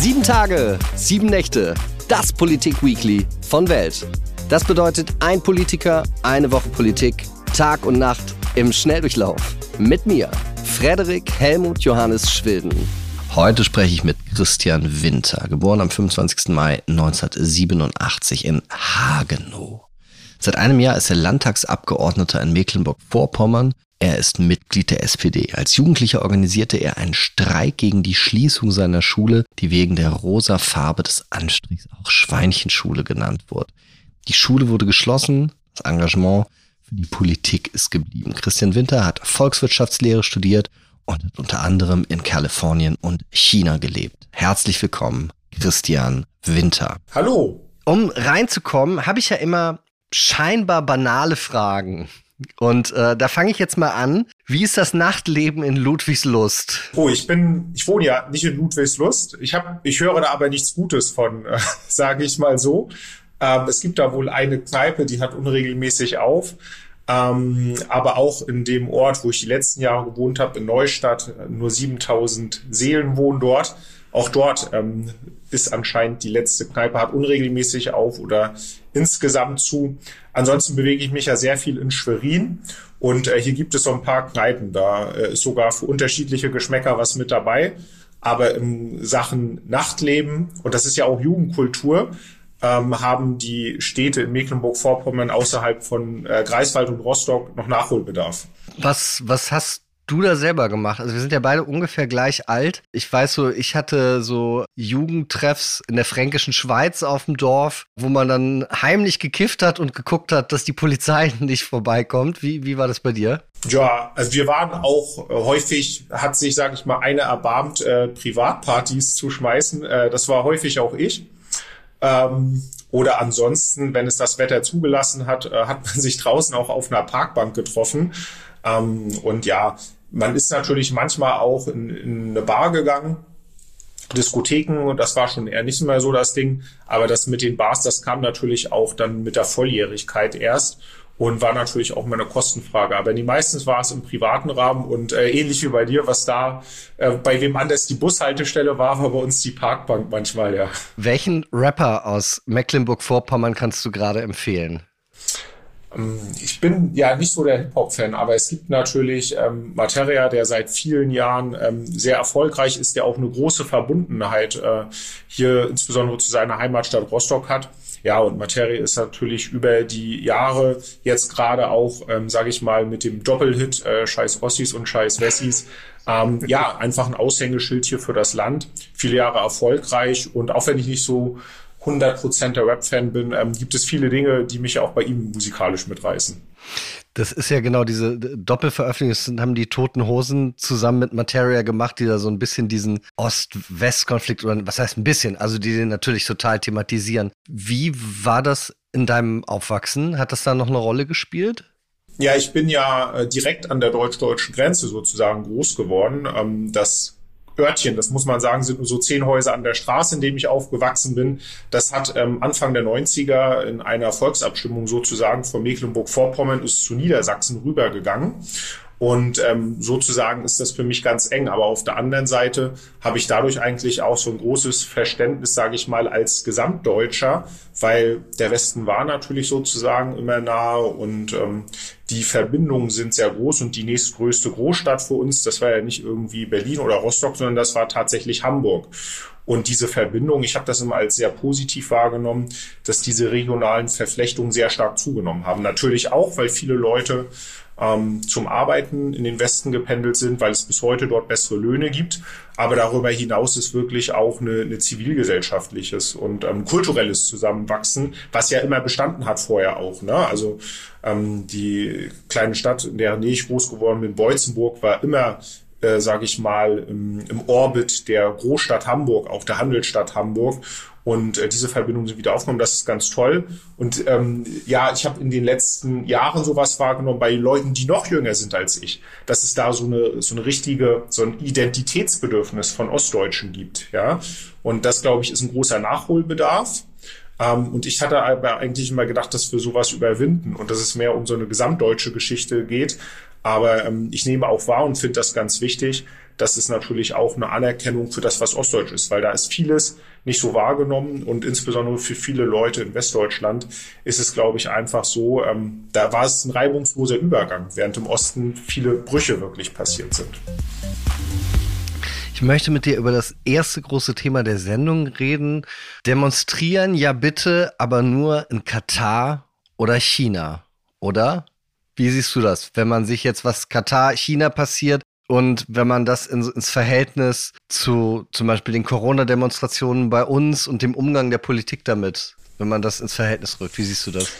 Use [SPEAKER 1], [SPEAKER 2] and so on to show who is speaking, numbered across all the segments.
[SPEAKER 1] Sieben Tage, sieben Nächte, das Politik-Weekly von Welt. Das bedeutet ein Politiker, eine Woche Politik, Tag und Nacht im Schnelldurchlauf. Mit mir, Frederik Helmut Johannes Schwilden. Heute spreche ich mit Christian Winter, geboren am 25. Mai 1987 in Hagenow. Seit einem Jahr ist er Landtagsabgeordneter in Mecklenburg-Vorpommern. Er ist Mitglied der SPD. Als Jugendlicher organisierte er einen Streik gegen die Schließung seiner Schule, die wegen der rosa Farbe des Anstrichs auch Schweinchenschule genannt wurde. Die Schule wurde geschlossen, das Engagement für die Politik ist geblieben. Christian Winter hat Volkswirtschaftslehre studiert und hat unter anderem in Kalifornien und China gelebt. Herzlich willkommen, Christian Winter.
[SPEAKER 2] Hallo.
[SPEAKER 1] Um reinzukommen, habe ich ja immer scheinbar banale Fragen. Und äh, da fange ich jetzt mal an. Wie ist das Nachtleben in Ludwigslust?
[SPEAKER 2] Oh, ich bin, ich wohne ja nicht in Ludwigslust. Ich habe, ich höre da aber nichts Gutes von, äh, sage ich mal so. Ähm, es gibt da wohl eine Kneipe, die hat unregelmäßig auf. Ähm, aber auch in dem Ort, wo ich die letzten Jahre gewohnt habe, in Neustadt, nur 7000 Seelen wohnen dort. Auch dort ähm, ist anscheinend die letzte Kneipe, hat unregelmäßig auf oder insgesamt zu. Ansonsten bewege ich mich ja sehr viel in Schwerin und äh, hier gibt es so ein paar Kneipen. Da äh, ist sogar für unterschiedliche Geschmäcker was mit dabei. Aber in Sachen Nachtleben, und das ist ja auch Jugendkultur, ähm, haben die Städte in Mecklenburg-Vorpommern außerhalb von äh, Greifswald und Rostock noch Nachholbedarf.
[SPEAKER 1] Was, was hast du da selber gemacht? Also wir sind ja beide ungefähr gleich alt. Ich weiß so, ich hatte so Jugendtreffs in der fränkischen Schweiz auf dem Dorf, wo man dann heimlich gekifft hat und geguckt hat, dass die Polizei nicht vorbeikommt. Wie, wie war das bei dir?
[SPEAKER 2] Ja, also wir waren auch äh, häufig, hat sich, sage ich mal, eine erbarmt, äh, Privatpartys zu schmeißen. Äh, das war häufig auch ich. Ähm, oder ansonsten, wenn es das Wetter zugelassen hat, äh, hat man sich draußen auch auf einer Parkbank getroffen. Ähm, und ja, man ist natürlich manchmal auch in, in eine Bar gegangen, Diskotheken, das war schon eher nicht mehr so das Ding. Aber das mit den Bars, das kam natürlich auch dann mit der Volljährigkeit erst und war natürlich auch mal eine Kostenfrage. Aber die meistens war es im privaten Rahmen und äh, ähnlich wie bei dir, was da äh, bei wem anders die Bushaltestelle war, war bei uns die Parkbank manchmal, ja.
[SPEAKER 1] Welchen Rapper aus Mecklenburg-Vorpommern kannst du gerade empfehlen?
[SPEAKER 2] Ähm, ich bin ja nicht so der Hip-Hop-Fan, aber es gibt natürlich ähm, Materia, der seit vielen Jahren ähm, sehr erfolgreich ist, der auch eine große Verbundenheit äh, hier insbesondere zu seiner Heimatstadt Rostock hat. Ja, und Materia ist natürlich über die Jahre jetzt gerade auch, ähm, sage ich mal, mit dem Doppelhit äh, Scheiß Ossis und Scheiß Wessis ähm, ja, einfach ein Aushängeschild hier für das Land. Viele Jahre erfolgreich und auch wenn ich nicht so 100% der Rap-Fan bin, ähm, gibt es viele Dinge, die mich auch bei ihm musikalisch mitreißen.
[SPEAKER 1] Das ist ja genau diese Doppelveröffentlichung, das haben die Toten Hosen zusammen mit Materia gemacht, die da so ein bisschen diesen Ost-West-Konflikt oder was heißt ein bisschen, also die den natürlich total thematisieren. Wie war das in deinem Aufwachsen? Hat das da noch eine Rolle gespielt?
[SPEAKER 2] Ja, ich bin ja äh, direkt an der deutsch-deutschen Grenze sozusagen groß geworden. Ähm, das Örtchen, das muss man sagen, sind nur so zehn Häuser an der Straße, in dem ich aufgewachsen bin. Das hat ähm, Anfang der 90er in einer Volksabstimmung sozusagen von Mecklenburg-Vorpommern ist zu Niedersachsen rübergegangen. Und ähm, sozusagen ist das für mich ganz eng. Aber auf der anderen Seite habe ich dadurch eigentlich auch so ein großes Verständnis, sage ich mal, als Gesamtdeutscher, weil der Westen war natürlich sozusagen immer nahe und ähm, die Verbindungen sind sehr groß und die nächstgrößte Großstadt für uns, das war ja nicht irgendwie Berlin oder Rostock, sondern das war tatsächlich Hamburg. Und diese Verbindung, ich habe das immer als sehr positiv wahrgenommen, dass diese regionalen Verflechtungen sehr stark zugenommen haben. Natürlich auch, weil viele Leute ähm, zum Arbeiten in den Westen gependelt sind, weil es bis heute dort bessere Löhne gibt. Aber darüber hinaus ist wirklich auch eine, eine zivilgesellschaftliches und ähm, kulturelles Zusammenwachsen, was ja immer bestanden hat vorher auch. Ne? Also ähm, die kleine Stadt, in der ich groß geworden bin, Beutzenburg, war immer äh, sage ich mal, im, im Orbit der Großstadt Hamburg, auch der Handelsstadt Hamburg. Und äh, diese Verbindungen sind wieder aufgenommen. Das ist ganz toll. Und ähm, ja, ich habe in den letzten Jahren sowas wahrgenommen bei Leuten, die noch jünger sind als ich, dass es da so eine so eine richtige so ein Identitätsbedürfnis von Ostdeutschen gibt. Ja, und das glaube ich ist ein großer Nachholbedarf. Ähm, und ich hatte aber eigentlich immer gedacht, dass wir sowas überwinden und dass es mehr um so eine gesamtdeutsche Geschichte geht. Aber ähm, ich nehme auch wahr und finde das ganz wichtig, das ist natürlich auch eine Anerkennung für das, was Ostdeutsch ist, weil da ist vieles nicht so wahrgenommen und insbesondere für viele Leute in Westdeutschland ist es, glaube ich, einfach so, ähm, da war es ein reibungsloser Übergang, während im Osten viele Brüche wirklich passiert sind.
[SPEAKER 1] Ich möchte mit dir über das erste große Thema der Sendung reden. Demonstrieren ja bitte, aber nur in Katar oder China, oder? Wie siehst du das, wenn man sich jetzt was Katar, China passiert und wenn man das in, ins Verhältnis zu zum Beispiel den Corona-Demonstrationen bei uns und dem Umgang der Politik damit, wenn man das ins Verhältnis rückt, wie siehst du das?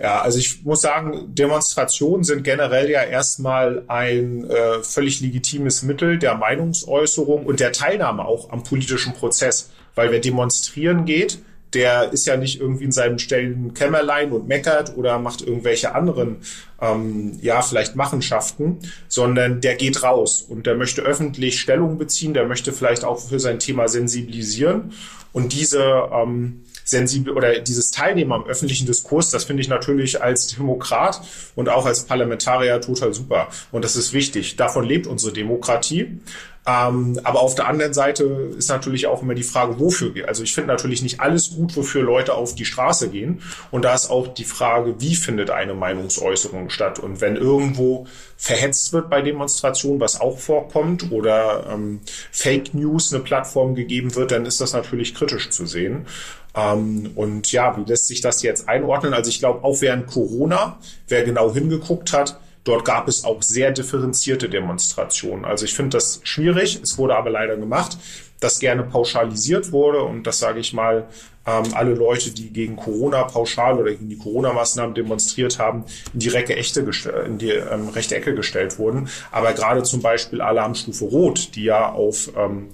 [SPEAKER 2] Ja, also ich muss sagen, Demonstrationen sind generell ja erstmal ein äh, völlig legitimes Mittel der Meinungsäußerung und der Teilnahme auch am politischen Prozess. Weil wer demonstrieren geht, der ist ja nicht irgendwie in seinem stillen Kämmerlein und meckert oder macht irgendwelche anderen, ähm, ja, vielleicht Machenschaften, sondern der geht raus und der möchte öffentlich Stellung beziehen, der möchte vielleicht auch für sein Thema sensibilisieren. Und diese ähm, sensibel oder dieses Teilnehmen am öffentlichen Diskurs, das finde ich natürlich als Demokrat und auch als Parlamentarier total super. Und das ist wichtig. Davon lebt unsere Demokratie. Ähm, aber auf der anderen Seite ist natürlich auch immer die Frage, wofür. Also ich finde natürlich nicht alles gut, wofür Leute auf die Straße gehen. Und da ist auch die Frage, wie findet eine Meinungsäußerung statt? Und wenn irgendwo verhetzt wird bei Demonstrationen, was auch vorkommt, oder ähm, Fake News eine Plattform gegeben wird, dann ist das natürlich kritisch zu sehen. Ähm, und ja, wie lässt sich das jetzt einordnen? Also ich glaube, auch während Corona, wer genau hingeguckt hat, Dort gab es auch sehr differenzierte Demonstrationen. Also ich finde das schwierig. Es wurde aber leider gemacht, dass gerne pauschalisiert wurde. Und das sage ich mal, ähm, alle Leute, die gegen Corona pauschal oder gegen die Corona-Maßnahmen demonstriert haben, in die, Recke echte, in die ähm, rechte Ecke gestellt wurden. Aber gerade zum Beispiel Alarmstufe Rot, die ja auf ähm,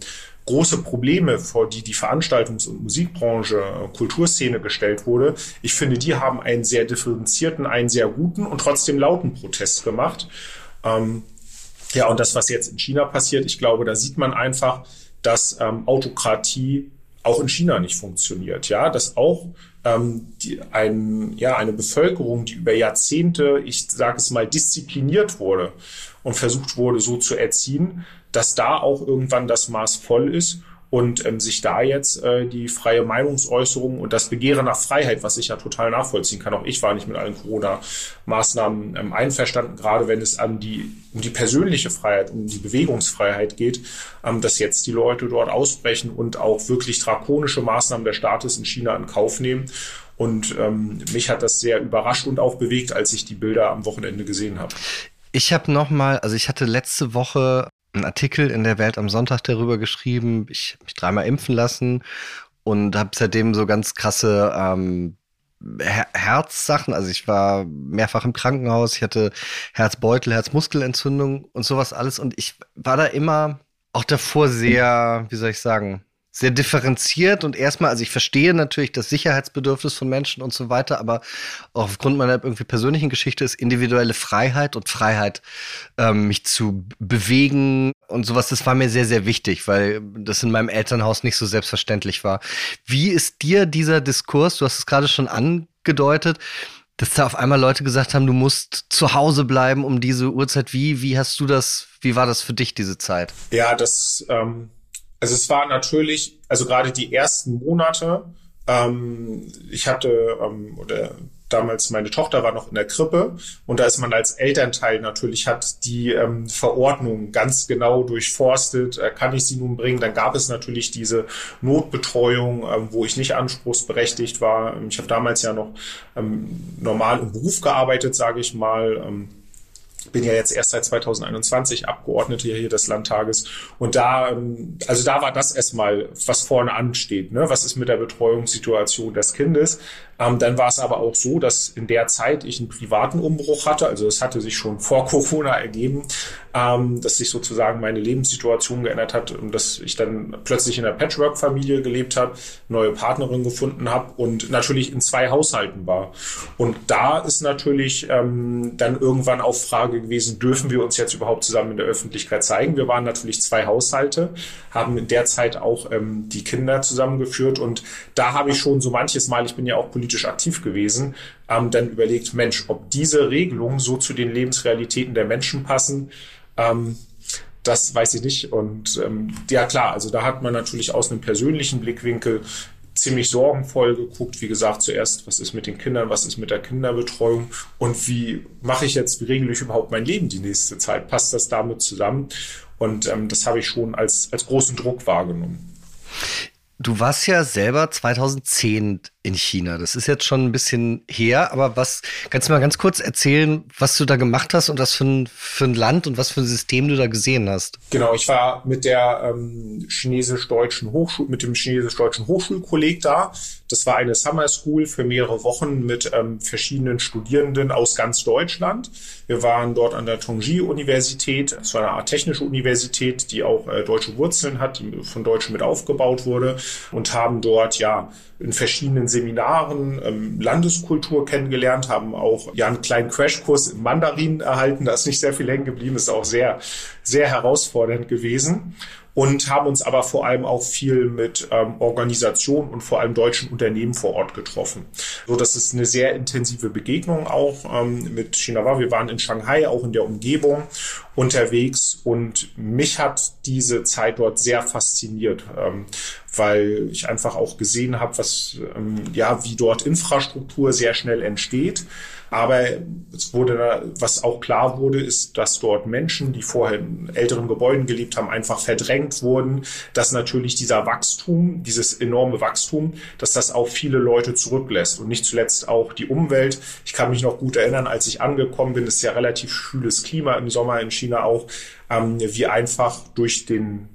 [SPEAKER 2] große Probleme, vor die die Veranstaltungs- und Musikbranche, äh, Kulturszene gestellt wurde. Ich finde, die haben einen sehr differenzierten, einen sehr guten und trotzdem lauten Protest gemacht. Ähm, ja, und das, was jetzt in China passiert, ich glaube, da sieht man einfach, dass ähm, Autokratie auch in China nicht funktioniert. Ja, dass auch ähm, die, ein, ja, eine Bevölkerung, die über Jahrzehnte, ich sage es mal, diszipliniert wurde und versucht wurde, so zu erziehen, dass da auch irgendwann das Maß voll ist und ähm, sich da jetzt äh, die freie Meinungsäußerung und das Begehren nach Freiheit, was ich ja total nachvollziehen kann, auch ich war nicht mit allen Corona-Maßnahmen ähm, einverstanden, gerade wenn es an die, um die persönliche Freiheit, um die Bewegungsfreiheit geht, ähm, dass jetzt die Leute dort ausbrechen und auch wirklich drakonische Maßnahmen der Staates in China in Kauf nehmen. Und ähm, mich hat das sehr überrascht und auch bewegt, als ich die Bilder am Wochenende gesehen habe.
[SPEAKER 1] Ich habe noch mal, also ich hatte letzte Woche einen Artikel in der Welt am Sonntag darüber geschrieben. Ich habe mich dreimal impfen lassen und habe seitdem so ganz krasse ähm, Her Herzsachen. Also ich war mehrfach im Krankenhaus, ich hatte Herzbeutel, Herzmuskelentzündung und sowas alles. Und ich war da immer auch davor sehr, wie soll ich sagen, sehr differenziert und erstmal, also ich verstehe natürlich das Sicherheitsbedürfnis von Menschen und so weiter, aber auch aufgrund meiner irgendwie persönlichen Geschichte ist individuelle Freiheit und Freiheit, ähm, mich zu bewegen und sowas, das war mir sehr, sehr wichtig, weil das in meinem Elternhaus nicht so selbstverständlich war. Wie ist dir dieser Diskurs, du hast es gerade schon angedeutet, dass da auf einmal Leute gesagt haben, du musst zu Hause bleiben um diese Uhrzeit. Wie, wie hast du das, wie war das für dich, diese Zeit?
[SPEAKER 2] Ja, das, ähm also es war natürlich, also gerade die ersten Monate, ähm, ich hatte, ähm, oder damals meine Tochter war noch in der Krippe und da ist man als Elternteil natürlich hat die ähm, Verordnung ganz genau durchforstet, äh, kann ich sie nun bringen, dann gab es natürlich diese Notbetreuung, ähm, wo ich nicht anspruchsberechtigt war. Ich habe damals ja noch ähm, normal im Beruf gearbeitet, sage ich mal. Ähm, bin ja jetzt erst seit 2021 Abgeordnete hier des Landtages und da, ähm, also da war das erstmal, was vorne ansteht. Ne? Was ist mit der Betreuungssituation des Kindes? Ähm, dann war es aber auch so, dass in der Zeit ich einen privaten Umbruch hatte. Also es hatte sich schon vor Corona ergeben, ähm, dass sich sozusagen meine Lebenssituation geändert hat und dass ich dann plötzlich in einer Patchwork-Familie gelebt habe, neue Partnerin gefunden habe und natürlich in zwei Haushalten war. Und da ist natürlich ähm, dann irgendwann auch Frage gewesen, dürfen wir uns jetzt überhaupt zusammen in der Öffentlichkeit zeigen? Wir waren natürlich zwei Haushalte, haben in der Zeit auch ähm, die Kinder zusammengeführt und da habe ich schon so manches Mal, ich bin ja auch politisch politisch aktiv gewesen, ähm, dann überlegt, Mensch, ob diese Regelungen so zu den Lebensrealitäten der Menschen passen, ähm, das weiß ich nicht. Und ähm, ja klar, also da hat man natürlich aus einem persönlichen Blickwinkel ziemlich sorgenvoll geguckt. Wie gesagt, zuerst, was ist mit den Kindern, was ist mit der Kinderbetreuung und wie mache ich jetzt, wie regle ich überhaupt mein Leben die nächste Zeit? Passt das damit zusammen? Und ähm, das habe ich schon als, als großen Druck wahrgenommen.
[SPEAKER 1] Du warst ja selber 2010 in China. Das ist jetzt schon ein bisschen her, aber was, kannst du mal ganz kurz erzählen, was du da gemacht hast und was für ein, für ein Land und was für ein System du da gesehen hast?
[SPEAKER 2] Genau, ich war mit der ähm, chinesisch-deutschen Hochschule, mit dem chinesisch-deutschen Hochschulkolleg da. Das war eine Summer School für mehrere Wochen mit ähm, verschiedenen Studierenden aus ganz Deutschland. Wir waren dort an der Tongji-Universität. Das war eine Art technische Universität, die auch äh, deutsche Wurzeln hat, die von Deutschen mit aufgebaut wurde und haben dort ja in verschiedenen Seminaren ähm, Landeskultur kennengelernt, haben auch ja einen kleinen Crashkurs im Mandarin erhalten. Da ist nicht sehr viel hängen geblieben, ist auch sehr, sehr herausfordernd gewesen und haben uns aber vor allem auch viel mit ähm, Organisationen und vor allem deutschen Unternehmen vor Ort getroffen. So, das ist eine sehr intensive Begegnung auch ähm, mit China war. Wir waren in Shanghai, auch in der Umgebung unterwegs und mich hat diese Zeit dort sehr fasziniert, ähm, weil ich einfach auch gesehen habe, was ähm, ja wie dort Infrastruktur sehr schnell entsteht aber es wurde, was auch klar wurde, ist, dass dort Menschen, die vorher in älteren Gebäuden gelebt haben, einfach verdrängt wurden, dass natürlich dieser Wachstum, dieses enorme Wachstum, dass das auch viele Leute zurücklässt und nicht zuletzt auch die Umwelt. Ich kann mich noch gut erinnern, als ich angekommen bin, ist ja relativ schwüles Klima im Sommer in China auch, ähm, wie einfach durch den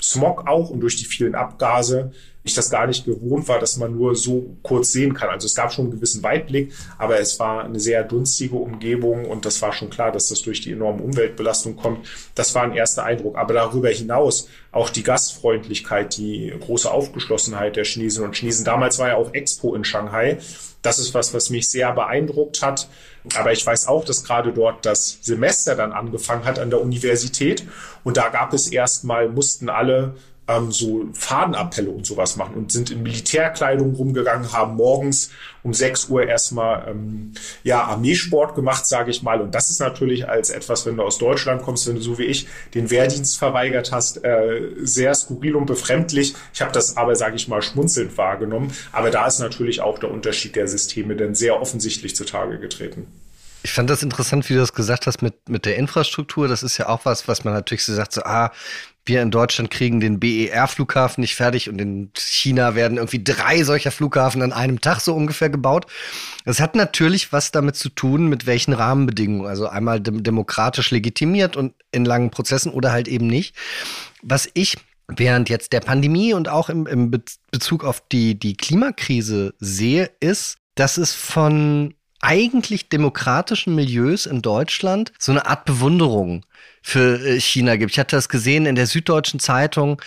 [SPEAKER 2] Smog auch und durch die vielen Abgase ich das gar nicht gewohnt war, dass man nur so kurz sehen kann. Also es gab schon einen gewissen Weitblick, aber es war eine sehr dunstige Umgebung und das war schon klar, dass das durch die enorme Umweltbelastung kommt. Das war ein erster Eindruck. Aber darüber hinaus auch die Gastfreundlichkeit, die große Aufgeschlossenheit der Chinesinnen und Chinesen. Damals war ja auch Expo in Shanghai. Das ist was, was mich sehr beeindruckt hat. Aber ich weiß auch, dass gerade dort das Semester dann angefangen hat an der Universität. Und da gab es erstmal, mussten alle ähm, so Fadenappelle und sowas machen und sind in Militärkleidung rumgegangen, haben morgens um 6 Uhr erstmal ähm, ja, Armeesport gemacht, sage ich mal. Und das ist natürlich als etwas, wenn du aus Deutschland kommst, wenn du so wie ich den Wehrdienst verweigert hast, äh, sehr skurril und befremdlich. Ich habe das aber, sage ich mal, schmunzelnd wahrgenommen. Aber da ist natürlich auch der Unterschied der Systeme denn sehr offensichtlich zutage getreten.
[SPEAKER 1] Ich fand das interessant, wie du das gesagt hast mit, mit der Infrastruktur. Das ist ja auch was, was man natürlich so sagt, so, ah, wir in Deutschland kriegen den BER-Flughafen nicht fertig und in China werden irgendwie drei solcher Flughafen an einem Tag so ungefähr gebaut. Das hat natürlich was damit zu tun, mit welchen Rahmenbedingungen. Also einmal dem demokratisch legitimiert und in langen Prozessen oder halt eben nicht. Was ich während jetzt der Pandemie und auch im, im Bezug auf die, die Klimakrise sehe, ist, dass es von eigentlich demokratischen Milieus in Deutschland so eine Art Bewunderung für äh, China gibt. Ich hatte das gesehen in der Süddeutschen Zeitung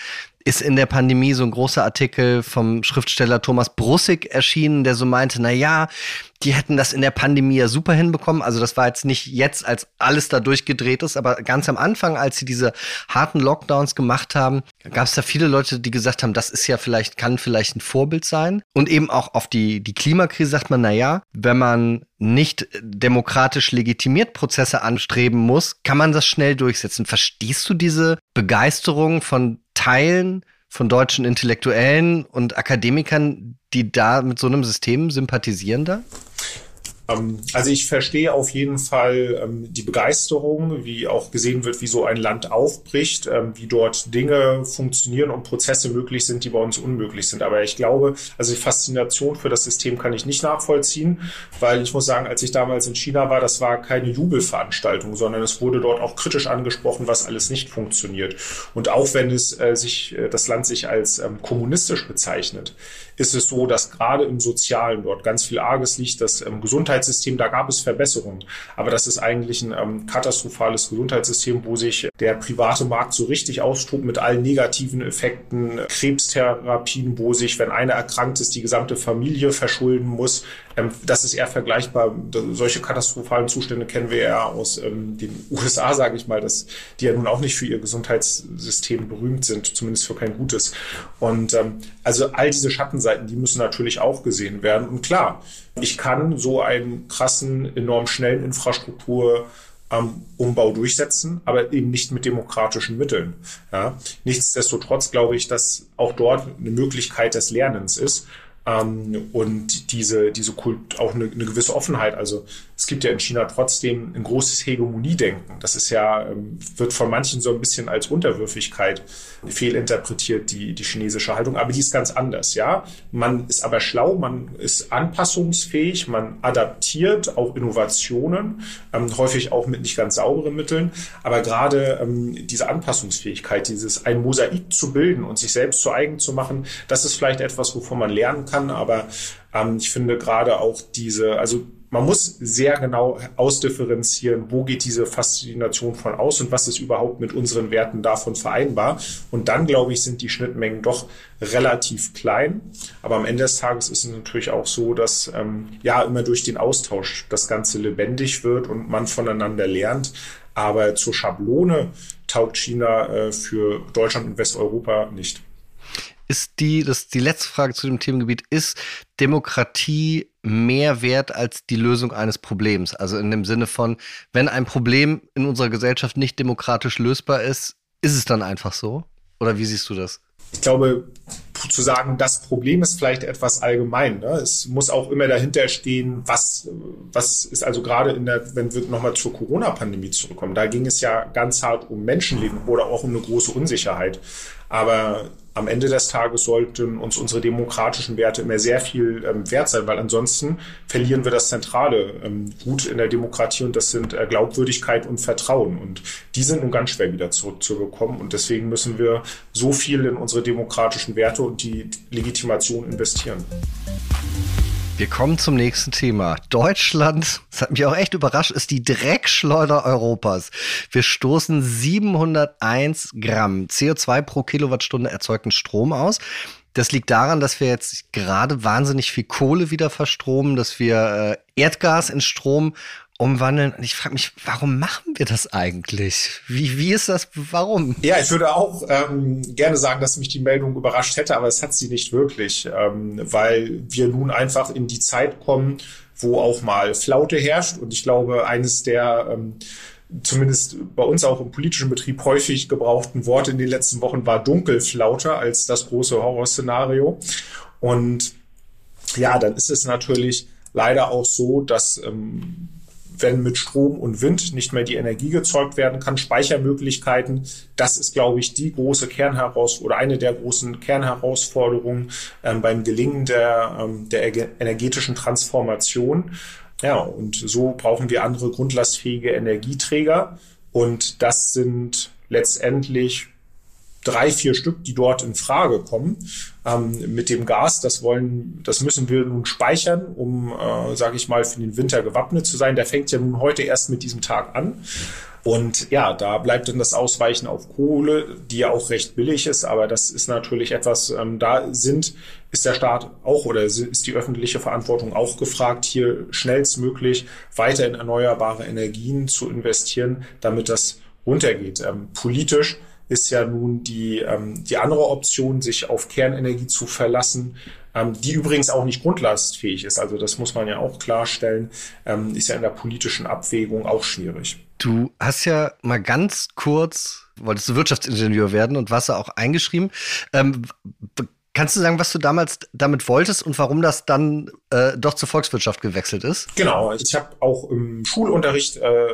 [SPEAKER 1] ist in der Pandemie so ein großer Artikel vom Schriftsteller Thomas Brussig erschienen, der so meinte, na ja, die hätten das in der Pandemie ja super hinbekommen. Also das war jetzt nicht jetzt, als alles da durchgedreht ist, aber ganz am Anfang, als sie diese harten Lockdowns gemacht haben, gab es da viele Leute, die gesagt haben, das ist ja vielleicht, kann vielleicht ein Vorbild sein. Und eben auch auf die, die Klimakrise sagt man, na ja, wenn man nicht demokratisch legitimiert Prozesse anstreben muss, kann man das schnell durchsetzen. Verstehst du diese Begeisterung von Teilen von deutschen Intellektuellen und Akademikern, die da mit so einem System sympathisieren da?
[SPEAKER 2] Ähm, also ich verstehe auf jeden Fall ähm, die Begeisterung, wie auch gesehen wird, wie so ein Land aufbricht, ähm, wie dort Dinge funktionieren und Prozesse möglich sind, die bei uns unmöglich sind. Aber ich glaube, also die Faszination für das System kann ich nicht nachvollziehen, weil ich muss sagen, als ich damals in China war, das war keine Jubelveranstaltung, sondern es wurde dort auch kritisch angesprochen, was alles nicht funktioniert. Und auch wenn es äh, sich, äh, das Land sich als kommunistisch bezeichnet, ist es so, dass gerade im Sozialen dort ganz viel Arges liegt, das ähm, Gesundheitssystem, da gab es Verbesserungen. Aber das ist eigentlich ein ähm, katastrophales Gesundheitssystem, wo sich der private Markt so richtig austobt mit allen negativen Effekten, Krebstherapien, wo sich, wenn einer erkrankt ist, die gesamte Familie verschulden muss. Ähm, das ist eher vergleichbar. Solche katastrophalen Zustände kennen wir ja aus ähm, den USA, sage ich mal, dass die ja nun auch nicht für ihr Gesundheitssystem berühmt sind, zumindest für kein gutes. Und ähm, also all diese Schattenseiten, die müssen natürlich auch gesehen werden. Und klar, ich kann so einen krassen, enorm schnellen Infrastruktur ähm, Umbau durchsetzen, aber eben nicht mit demokratischen Mitteln. Ja. Nichtsdestotrotz glaube ich, dass auch dort eine Möglichkeit des Lernens ist ähm, und diese, diese Kult, auch eine, eine gewisse Offenheit. Also es gibt ja in China trotzdem ein großes Hegemoniedenken. Das ist ja, ähm, wird von manchen so ein bisschen als Unterwürfigkeit fehlinterpretiert, die, die chinesische Haltung. Aber die ist ganz anders, ja. Man ist aber schlau, man ist anpassungsfähig, man adaptiert auch Innovationen, ähm, häufig auch mit nicht ganz sauberen Mitteln. Aber gerade ähm, diese Anpassungsfähigkeit, dieses ein Mosaik zu bilden und sich selbst zu eigen zu machen, das ist vielleicht etwas, wovon man lernen kann. Aber ähm, ich finde gerade auch diese, also man muss sehr genau ausdifferenzieren, wo geht diese Faszination von aus und was ist überhaupt mit unseren Werten davon vereinbar. Und dann, glaube ich, sind die Schnittmengen doch relativ klein. Aber am Ende des Tages ist es natürlich auch so, dass ähm, ja immer durch den Austausch das Ganze lebendig wird und man voneinander lernt. Aber zur Schablone taugt China äh, für Deutschland und Westeuropa nicht
[SPEAKER 1] ist die, das die letzte Frage zu dem Themengebiet, ist Demokratie mehr wert als die Lösung eines Problems? Also in dem Sinne von, wenn ein Problem in unserer Gesellschaft nicht demokratisch lösbar ist, ist es dann einfach so? Oder wie siehst du das?
[SPEAKER 2] Ich glaube, zu sagen, das Problem ist vielleicht etwas allgemein. Ne? Es muss auch immer dahinter stehen, was, was ist also gerade in der, wenn wir nochmal zur Corona-Pandemie zurückkommen, da ging es ja ganz hart um Menschenleben oder auch um eine große Unsicherheit. Aber am Ende des Tages sollten uns unsere demokratischen Werte immer sehr viel ähm, wert sein, weil ansonsten verlieren wir das zentrale ähm, Gut in der Demokratie und das sind äh, Glaubwürdigkeit und Vertrauen. Und die sind nun ganz schwer wieder zurückzubekommen. Und deswegen müssen wir so viel in unsere demokratischen Werte und die Legitimation investieren.
[SPEAKER 1] Wir kommen zum nächsten Thema. Deutschland, das hat mich auch echt überrascht, ist die Dreckschleuder Europas. Wir stoßen 701 Gramm CO2 pro Kilowattstunde erzeugten Strom aus. Das liegt daran, dass wir jetzt gerade wahnsinnig viel Kohle wieder verstromen, dass wir äh, Erdgas in Strom umwandeln. Und ich frage mich, warum machen wir das eigentlich? Wie, wie ist das? Warum?
[SPEAKER 2] Ja, ich würde auch ähm, gerne sagen, dass mich die Meldung überrascht hätte, aber es hat sie nicht wirklich, ähm, weil wir nun einfach in die Zeit kommen, wo auch mal Flaute herrscht. Und ich glaube, eines der ähm, zumindest bei uns auch im politischen Betrieb häufig gebrauchten Worte in den letzten Wochen war Dunkelflaute als das große Horrorszenario. Und ja, dann ist es natürlich leider auch so, dass ähm, wenn mit Strom und Wind nicht mehr die Energie gezeugt werden kann, Speichermöglichkeiten, das ist, glaube ich, die große Kernherausforderung oder eine der großen Kernherausforderungen ähm, beim Gelingen der, ähm, der energetischen Transformation. Ja, und so brauchen wir andere grundlastfähige Energieträger. Und das sind letztendlich drei, vier Stück, die dort in Frage kommen. Ähm, mit dem Gas, das wollen, das müssen wir nun speichern, um, äh, sage ich mal, für den Winter gewappnet zu sein. Der fängt ja nun heute erst mit diesem Tag an. Und ja, da bleibt dann das Ausweichen auf Kohle, die ja auch recht billig ist, aber das ist natürlich etwas, ähm, da sind, ist der Staat auch oder ist die öffentliche Verantwortung auch gefragt, hier schnellstmöglich weiter in erneuerbare Energien zu investieren, damit das runtergeht. Ähm, politisch ist ja nun die, ähm, die andere Option, sich auf Kernenergie zu verlassen, ähm, die übrigens auch nicht grundlastfähig ist. Also das muss man ja auch klarstellen, ähm, ist ja in der politischen Abwägung auch schwierig.
[SPEAKER 1] Du hast ja mal ganz kurz, wolltest du Wirtschaftsingenieur werden und warst ja auch eingeschrieben. Ähm, Kannst du sagen, was du damals damit wolltest und warum das dann äh, doch zur Volkswirtschaft gewechselt ist?
[SPEAKER 2] Genau, ich habe auch im Schulunterricht äh,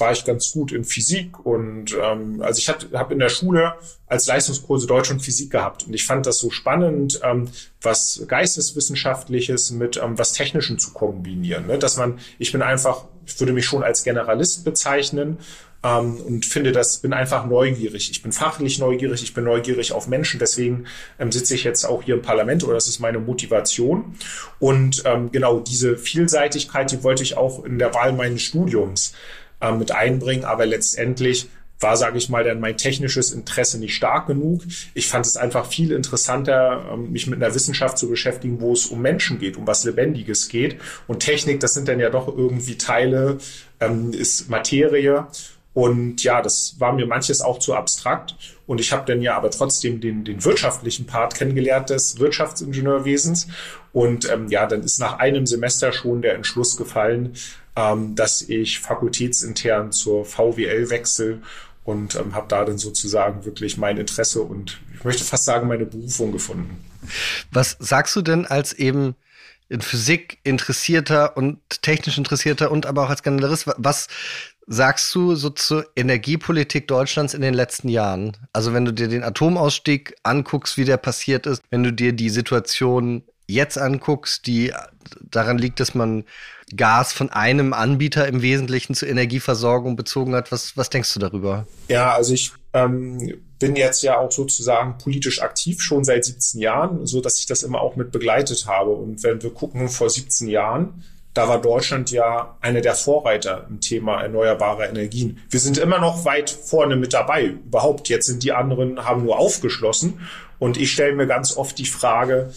[SPEAKER 2] war ich ganz gut in Physik und ähm, also ich habe in der Schule als Leistungskurse Deutsch und Physik gehabt und ich fand das so spannend, ähm, was Geisteswissenschaftliches mit ähm, was Technischen zu kombinieren. Ne? Dass man, ich bin einfach, ich würde mich schon als Generalist bezeichnen ähm, und finde das, bin einfach neugierig. Ich bin fachlich neugierig, ich bin neugierig auf Menschen, deswegen ähm, sitze ich jetzt auch hier im Parlament oder das ist meine Motivation. Und ähm, genau diese Vielseitigkeit, die wollte ich auch in der Wahl meines Studiums äh, mit einbringen. Aber letztendlich war, sage ich mal, dann mein technisches Interesse nicht stark genug. Ich fand es einfach viel interessanter, ähm, mich mit einer Wissenschaft zu beschäftigen, wo es um Menschen geht, um was Lebendiges geht. Und Technik, das sind dann ja doch irgendwie Teile, ähm, ist Materie. Und ja, das war mir manches auch zu abstrakt. Und ich habe dann ja aber trotzdem den, den wirtschaftlichen Part kennengelernt des Wirtschaftsingenieurwesens. Und ähm, ja, dann ist nach einem Semester schon der Entschluss gefallen, ähm, dass ich fakultätsintern zur VWL wechsle und ähm, habe da dann sozusagen wirklich mein Interesse und ich möchte fast sagen meine Berufung gefunden.
[SPEAKER 1] Was sagst du denn als eben in Physik interessierter und technisch interessierter und aber auch als Generalist, was sagst du so zur Energiepolitik Deutschlands in den letzten Jahren? Also wenn du dir den Atomausstieg anguckst, wie der passiert ist, wenn du dir die Situation jetzt anguckst, die daran liegt, dass man Gas von einem Anbieter im Wesentlichen zur Energieversorgung bezogen hat. Was, was denkst du darüber?
[SPEAKER 2] Ja, also ich ähm, bin jetzt ja auch sozusagen politisch aktiv schon seit 17 Jahren, so dass ich das immer auch mit begleitet habe. Und wenn wir gucken vor 17 Jahren, da war Deutschland ja einer der Vorreiter im Thema erneuerbare Energien. Wir sind immer noch weit vorne mit dabei. Überhaupt, jetzt sind die anderen, haben nur aufgeschlossen. Und ich stelle mir ganz oft die Frage,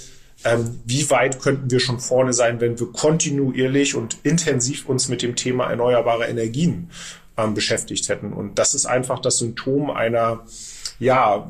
[SPEAKER 2] ähm, wie weit könnten wir schon vorne sein, wenn wir kontinuierlich und intensiv uns mit dem Thema erneuerbare Energien ähm, beschäftigt hätten. Und das ist einfach das Symptom einer, ja,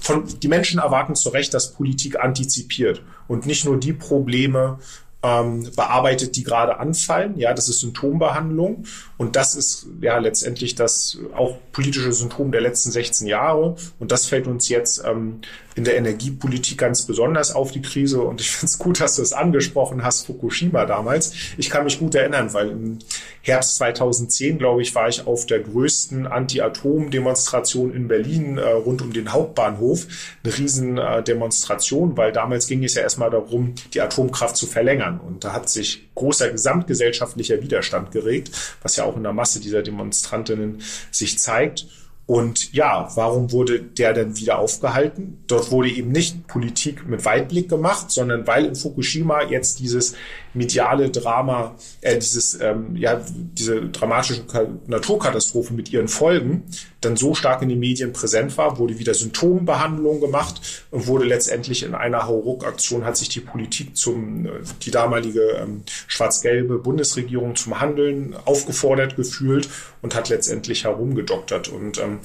[SPEAKER 2] von, die Menschen erwarten zu Recht, dass Politik antizipiert und nicht nur die Probleme ähm, bearbeitet, die gerade anfallen. Ja, das ist Symptombehandlung. Und das ist ja letztendlich das auch politische Symptom der letzten 16 Jahre. Und das fällt uns jetzt ähm, in der Energiepolitik ganz besonders auf die Krise. Und ich finde es gut, dass du es angesprochen hast, Fukushima damals. Ich kann mich gut erinnern, weil im Herbst 2010, glaube ich, war ich auf der größten Anti-Atom-Demonstration in Berlin äh, rund um den Hauptbahnhof. Eine Riesendemonstration, weil damals ging es ja erstmal darum, die Atomkraft zu verlängern. Und da hat sich großer gesamtgesellschaftlicher Widerstand geregt, was ja auch in der Masse dieser Demonstrantinnen sich zeigt. Und ja, warum wurde der denn wieder aufgehalten? Dort wurde eben nicht Politik mit Weitblick gemacht, sondern weil in Fukushima jetzt dieses mediale Drama, äh, dieses, ähm, ja, diese dramatische Naturkatastrophe mit ihren Folgen dann so stark in den Medien präsent war, wurde wieder Symptombehandlung gemacht und wurde letztendlich in einer Hauruck-Aktion hat sich die Politik zum, äh, die damalige ähm, schwarz-gelbe Bundesregierung zum Handeln aufgefordert gefühlt und hat letztendlich herumgedoktert. Und ähm,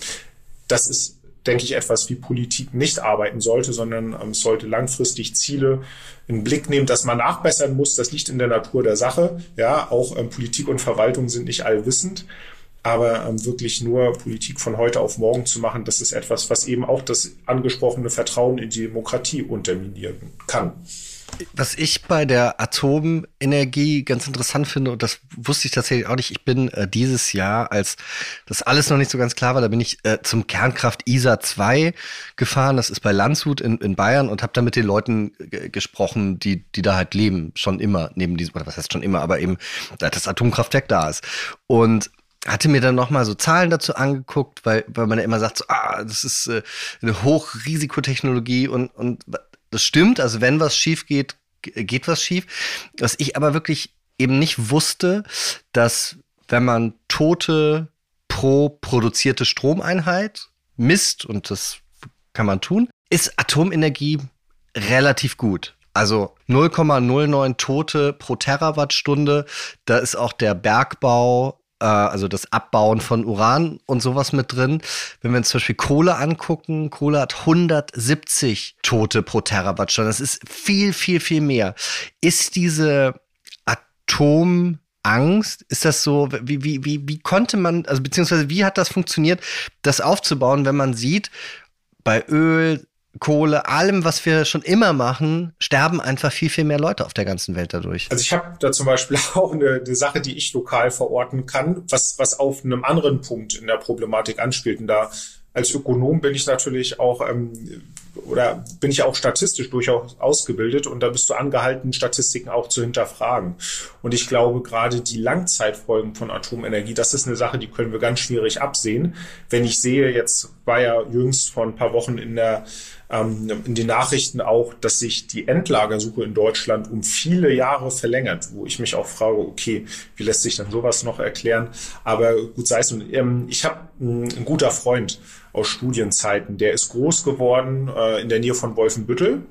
[SPEAKER 2] das ist denke ich, etwas wie Politik nicht arbeiten sollte, sondern ähm, sollte langfristig Ziele in Blick nehmen, dass man nachbessern muss. Das liegt in der Natur der Sache. Ja, auch ähm, Politik und Verwaltung sind nicht allwissend. Aber ähm, wirklich nur Politik von heute auf morgen zu machen, das ist etwas, was eben auch das angesprochene Vertrauen in die Demokratie unterminieren kann.
[SPEAKER 1] Was ich bei der Atomenergie ganz interessant finde, und das wusste ich tatsächlich auch nicht, ich bin äh, dieses Jahr, als das alles noch nicht so ganz klar war, da bin ich äh, zum Kernkraft ISA 2 gefahren, das ist bei Landshut in, in Bayern und habe da mit den Leuten gesprochen, die, die da halt leben, schon immer neben diesem, oder was heißt schon immer, aber eben, seit das Atomkraftwerk da ist. Und hatte mir dann noch mal so Zahlen dazu angeguckt, weil, weil man ja immer sagt, so, ah, das ist äh, eine Hochrisikotechnologie und, und das stimmt, also wenn was schief geht, geht was schief. Was ich aber wirklich eben nicht wusste, dass wenn man Tote pro produzierte Stromeinheit misst, und das kann man tun, ist Atomenergie relativ gut. Also 0,09 Tote pro Terawattstunde. Da ist auch der Bergbau also das Abbauen von Uran und sowas mit drin. Wenn wir uns zum Beispiel Kohle angucken, Kohle hat 170 Tote pro Terawattstunde. Das ist viel, viel, viel mehr. Ist diese Atomangst, ist das so, wie, wie, wie, wie konnte man, also beziehungsweise wie hat das funktioniert, das aufzubauen, wenn man sieht, bei Öl Kohle, allem, was wir schon immer machen, sterben einfach viel, viel mehr Leute auf der ganzen Welt dadurch.
[SPEAKER 2] Also ich habe da zum Beispiel auch eine, eine, Sache, die ich lokal verorten kann, was, was auf einem anderen Punkt in der Problematik anspielt. Und da als Ökonom bin ich natürlich auch ähm, oder bin ich auch statistisch durchaus ausgebildet und da bist du angehalten, Statistiken auch zu hinterfragen. Und ich glaube, gerade die Langzeitfolgen von Atomenergie, das ist eine Sache, die können wir ganz schwierig absehen. Wenn ich sehe, jetzt war ja jüngst vor ein paar Wochen in der ähm, in den Nachrichten auch, dass sich die Endlagersuche in Deutschland um viele Jahre verlängert, wo ich mich auch frage, okay, wie lässt sich dann sowas noch erklären? Aber gut sei es. Ähm, ich habe ein guter Freund aus Studienzeiten, der ist groß geworden äh, in der Nähe von Wolfenbüttel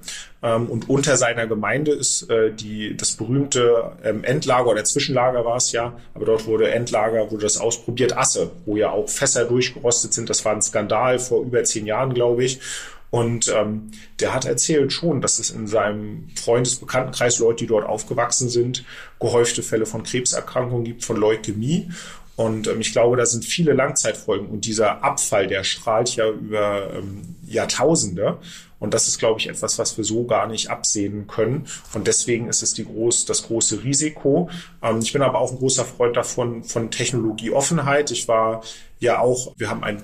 [SPEAKER 2] ähm, und unter seiner Gemeinde ist äh, die das berühmte ähm, Endlager oder Zwischenlager war es ja, aber dort wurde Endlager, wurde das ausprobiert, Asse, wo ja auch Fässer durchgerostet sind. Das war ein Skandal vor über zehn Jahren, glaube ich. Und ähm, der hat erzählt schon, dass es in seinem Freundesbekanntenkreis Leute, die dort aufgewachsen sind, gehäufte Fälle von Krebserkrankungen gibt, von Leukämie. Und ähm, ich glaube, da sind viele Langzeitfolgen. Und dieser Abfall, der strahlt ja über ähm, Jahrtausende. Und das ist, glaube ich, etwas, was wir so gar nicht absehen können. Und deswegen ist es die groß, das große Risiko. Ähm, ich bin aber auch ein großer Freund davon, von Technologieoffenheit. Ich war ja auch, wir haben ein,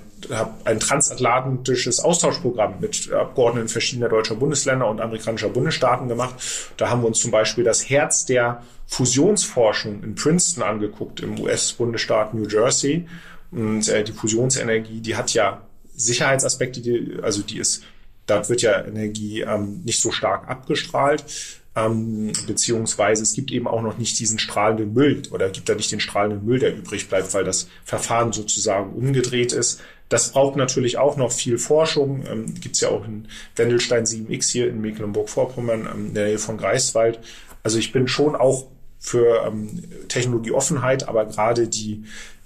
[SPEAKER 2] ein transatlantisches Austauschprogramm mit Abgeordneten verschiedener deutscher Bundesländer und amerikanischer Bundesstaaten gemacht. Da haben wir uns zum Beispiel das Herz der Fusionsforschung in Princeton angeguckt, im US-Bundesstaat New Jersey. Und äh, die Fusionsenergie, die hat ja Sicherheitsaspekte, die, also die ist, dort wird ja Energie ähm, nicht so stark abgestrahlt. Ähm, beziehungsweise es gibt eben auch noch nicht diesen strahlenden Müll oder gibt da nicht den strahlenden Müll, der übrig bleibt, weil das Verfahren sozusagen umgedreht ist. Das braucht natürlich auch noch viel Forschung. Ähm, gibt es ja auch in Wendelstein 7X hier in Mecklenburg-Vorpommern ähm, in der Nähe von Greifswald. Also ich bin schon auch für ähm, Technologieoffenheit, aber gerade die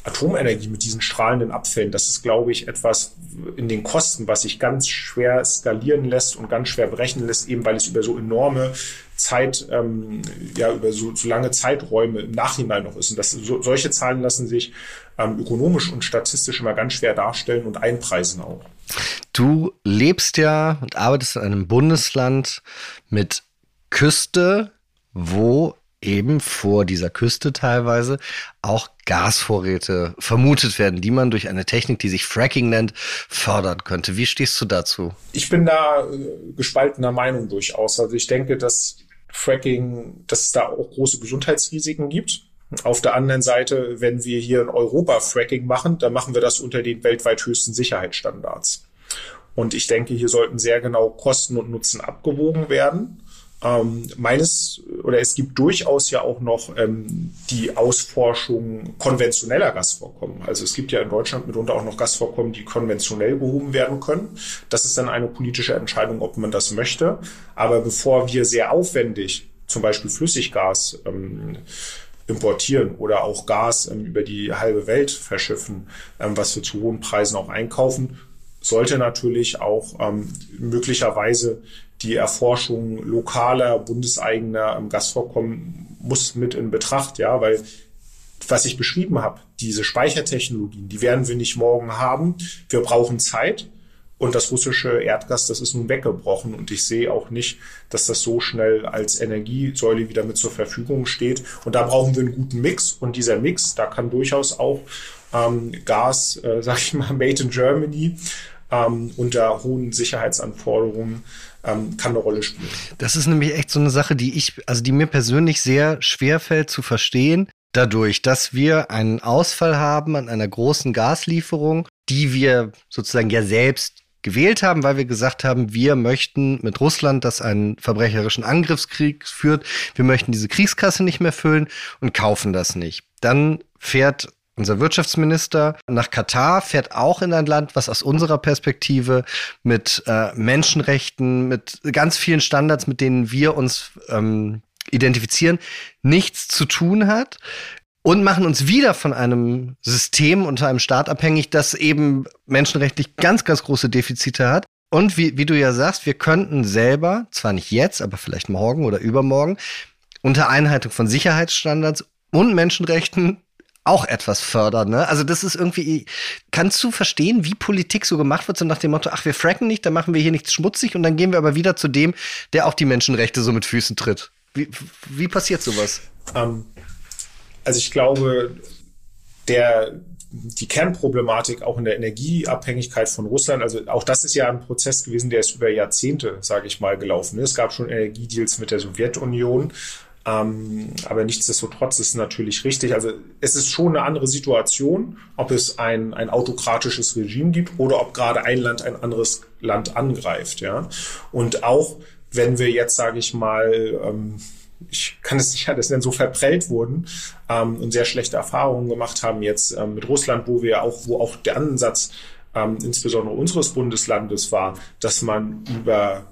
[SPEAKER 2] Atomenergie mit diesen strahlenden Abfällen, das ist, glaube ich, etwas in den Kosten, was sich ganz schwer skalieren lässt und ganz schwer berechnen lässt, eben weil es über so enorme Zeit, ähm, ja, über so, so lange Zeiträume im Nachhinein noch ist. Und das, so, solche Zahlen lassen sich ähm, ökonomisch und statistisch immer ganz schwer darstellen und einpreisen auch.
[SPEAKER 1] Du lebst ja und arbeitest in einem Bundesland mit Küste, wo eben vor dieser Küste teilweise auch Gasvorräte vermutet werden, die man durch eine Technik, die sich Fracking nennt, fördern könnte. Wie stehst du dazu?
[SPEAKER 2] Ich bin da äh, gespaltener Meinung durchaus. Also ich denke, dass Fracking, dass es da auch große Gesundheitsrisiken gibt. Auf der anderen Seite, wenn wir hier in Europa Fracking machen, dann machen wir das unter den weltweit höchsten Sicherheitsstandards. Und ich denke, hier sollten sehr genau Kosten und Nutzen abgewogen werden. Ähm, meines oder es gibt durchaus ja auch noch ähm, die Ausforschung konventioneller Gasvorkommen. Also es gibt ja in Deutschland mitunter auch noch Gasvorkommen, die konventionell behoben werden können. Das ist dann eine politische Entscheidung, ob man das möchte. Aber bevor wir sehr aufwendig zum Beispiel Flüssiggas ähm, importieren oder auch Gas ähm, über die halbe Welt verschiffen, ähm, was wir zu hohen Preisen auch einkaufen, sollte natürlich auch ähm, möglicherweise die Erforschung lokaler, bundeseigener Gasvorkommen muss mit in Betracht, ja, weil was ich beschrieben habe, diese Speichertechnologien, die werden wir nicht morgen haben. Wir brauchen Zeit. Und das russische Erdgas, das ist nun weggebrochen. Und ich sehe auch nicht, dass das so schnell als Energiesäule wieder mit zur Verfügung steht. Und da brauchen wir einen guten Mix. Und dieser Mix, da kann durchaus auch ähm, Gas, äh, sag ich mal, made in Germany, ähm, unter hohen Sicherheitsanforderungen ähm, kann eine Rolle spielen.
[SPEAKER 1] Das ist nämlich echt so eine Sache, die ich, also die mir persönlich sehr schwer fällt zu verstehen. Dadurch, dass wir einen Ausfall haben an einer großen Gaslieferung, die wir sozusagen ja selbst gewählt haben, weil wir gesagt haben, wir möchten mit Russland, das einen verbrecherischen Angriffskrieg führt, wir möchten diese Kriegskasse nicht mehr füllen und kaufen das nicht. Dann fährt unser Wirtschaftsminister nach Katar fährt auch in ein Land, was aus unserer Perspektive mit äh, Menschenrechten, mit ganz vielen Standards, mit denen wir uns ähm, identifizieren, nichts zu tun hat und machen uns wieder von einem System unter einem Staat abhängig, das eben menschenrechtlich ganz, ganz große Defizite hat. Und wie, wie du ja sagst, wir könnten selber, zwar nicht jetzt, aber vielleicht morgen oder übermorgen, unter Einhaltung von Sicherheitsstandards und Menschenrechten auch etwas fördern. Ne? Also das ist irgendwie, kannst du verstehen, wie Politik so gemacht wird, so nach dem Motto, ach, wir fracken nicht, dann machen wir hier nichts schmutzig und dann gehen wir aber wieder zu dem, der auch die Menschenrechte so mit Füßen tritt. Wie, wie passiert sowas?
[SPEAKER 2] Ähm, also ich glaube, der, die Kernproblematik auch in der Energieabhängigkeit von Russland, also auch das ist ja ein Prozess gewesen, der ist über Jahrzehnte, sage ich mal, gelaufen. Es gab schon Energiedeals mit der Sowjetunion, ähm, aber nichtsdestotrotz ist natürlich richtig. Also es ist schon eine andere Situation, ob es ein, ein autokratisches Regime gibt oder ob gerade ein Land ein anderes Land angreift. Ja? Und auch wenn wir jetzt, sage ich mal, ähm, ich kann es nicht alles nennen, so verprellt wurden ähm, und sehr schlechte Erfahrungen gemacht haben jetzt ähm, mit Russland, wo wir auch, wo auch der Ansatz ähm, insbesondere unseres Bundeslandes war, dass man über,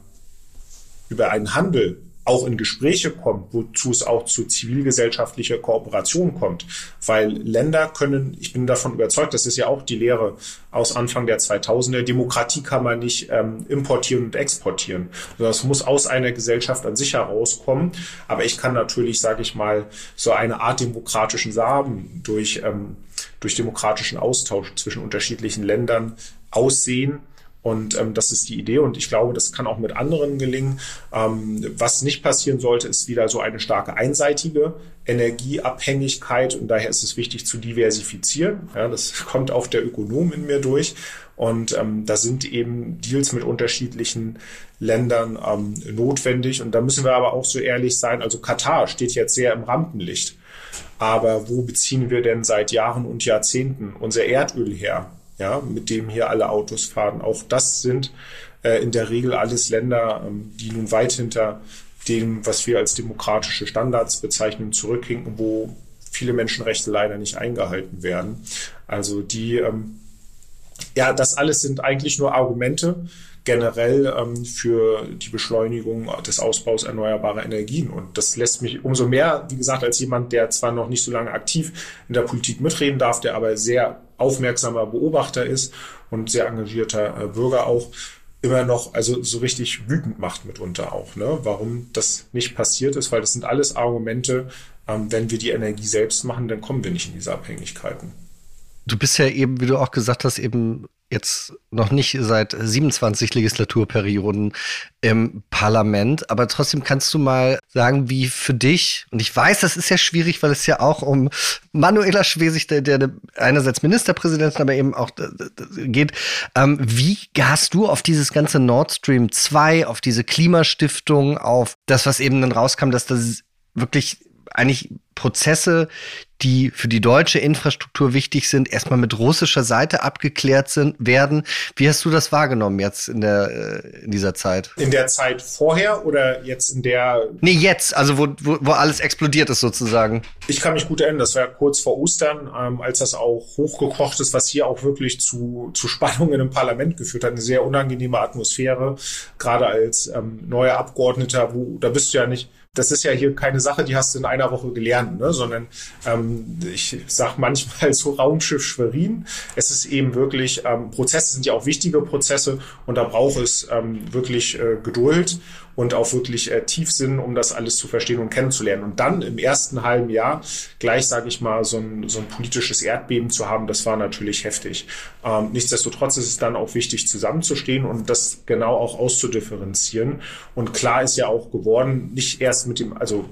[SPEAKER 2] über einen Handel auch in Gespräche kommt, wozu es auch zu zivilgesellschaftlicher Kooperation kommt. Weil Länder können, ich bin davon überzeugt, das ist ja auch die Lehre aus Anfang der 2000er, Demokratie kann man nicht ähm, importieren und exportieren. Das muss aus einer Gesellschaft an sich herauskommen. Aber ich kann natürlich, sage ich mal, so eine Art demokratischen Samen durch, ähm, durch demokratischen Austausch zwischen unterschiedlichen Ländern aussehen und ähm, das ist die Idee und ich glaube, das kann auch mit anderen gelingen. Ähm, was nicht passieren sollte, ist wieder so eine starke einseitige Energieabhängigkeit und daher ist es wichtig zu diversifizieren. Ja, das kommt auch der Ökonom in mir durch und ähm, da sind eben Deals mit unterschiedlichen Ländern ähm, notwendig und da müssen wir aber auch so ehrlich sein. Also Katar steht jetzt sehr im Rampenlicht. Aber wo beziehen wir denn seit Jahren und Jahrzehnten unser Erdöl her? Ja, mit dem hier alle Autos fahren. Auch das sind äh, in der Regel alles Länder, ähm, die nun weit hinter dem, was wir als demokratische Standards bezeichnen, zurückhinken, wo viele Menschenrechte leider nicht eingehalten werden. Also die, ähm, ja, das alles sind eigentlich nur Argumente generell ähm, für die Beschleunigung des Ausbaus erneuerbarer Energien. Und das lässt mich umso mehr, wie gesagt, als jemand, der zwar noch nicht so lange aktiv in der Politik mitreden darf, der aber sehr aufmerksamer Beobachter ist und sehr engagierter äh, Bürger auch, immer noch, also so richtig wütend macht mitunter auch, ne? warum das nicht passiert ist, weil das sind alles Argumente, ähm, wenn wir die Energie selbst machen, dann kommen wir nicht in diese Abhängigkeiten.
[SPEAKER 1] Du bist ja eben, wie du auch gesagt hast, eben jetzt noch nicht seit 27 Legislaturperioden im Parlament, aber trotzdem kannst du mal sagen, wie für dich, und ich weiß, das ist ja schwierig, weil es ja auch um Manuela Schwesig, der, der einerseits Ministerpräsidentin, aber eben auch geht, ähm, wie hast du auf dieses ganze Nord Stream 2, auf diese Klimastiftung, auf das, was eben dann rauskam, dass das wirklich eigentlich Prozesse, die für die deutsche Infrastruktur wichtig sind, erstmal mit russischer Seite abgeklärt sind, werden. Wie hast du das wahrgenommen jetzt in der äh, in dieser Zeit?
[SPEAKER 2] In der Zeit vorher oder jetzt in der?
[SPEAKER 1] Nee, jetzt, also wo, wo, wo alles explodiert ist sozusagen.
[SPEAKER 2] Ich kann mich gut erinnern, das war kurz vor Ostern, ähm, als das auch hochgekocht ist, was hier auch wirklich zu, zu Spannungen im Parlament geführt hat. Eine sehr unangenehme Atmosphäre, gerade als ähm, neuer Abgeordneter, wo da bist du ja nicht das ist ja hier keine Sache, die hast du in einer Woche gelernt, ne? sondern ähm, ich sag manchmal so Raumschiff Schwerin. Es ist eben wirklich, ähm, Prozesse sind ja auch wichtige Prozesse und da braucht es ähm, wirklich äh, Geduld und auch wirklich äh, Tiefsinn, um das alles zu verstehen und kennenzulernen. Und dann im ersten halben Jahr gleich, sage ich mal, so ein, so ein politisches Erdbeben zu haben, das war natürlich heftig. Ähm, nichtsdestotrotz ist es dann auch wichtig, zusammenzustehen und das genau auch auszudifferenzieren. Und klar ist ja auch geworden, nicht erst mit dem, also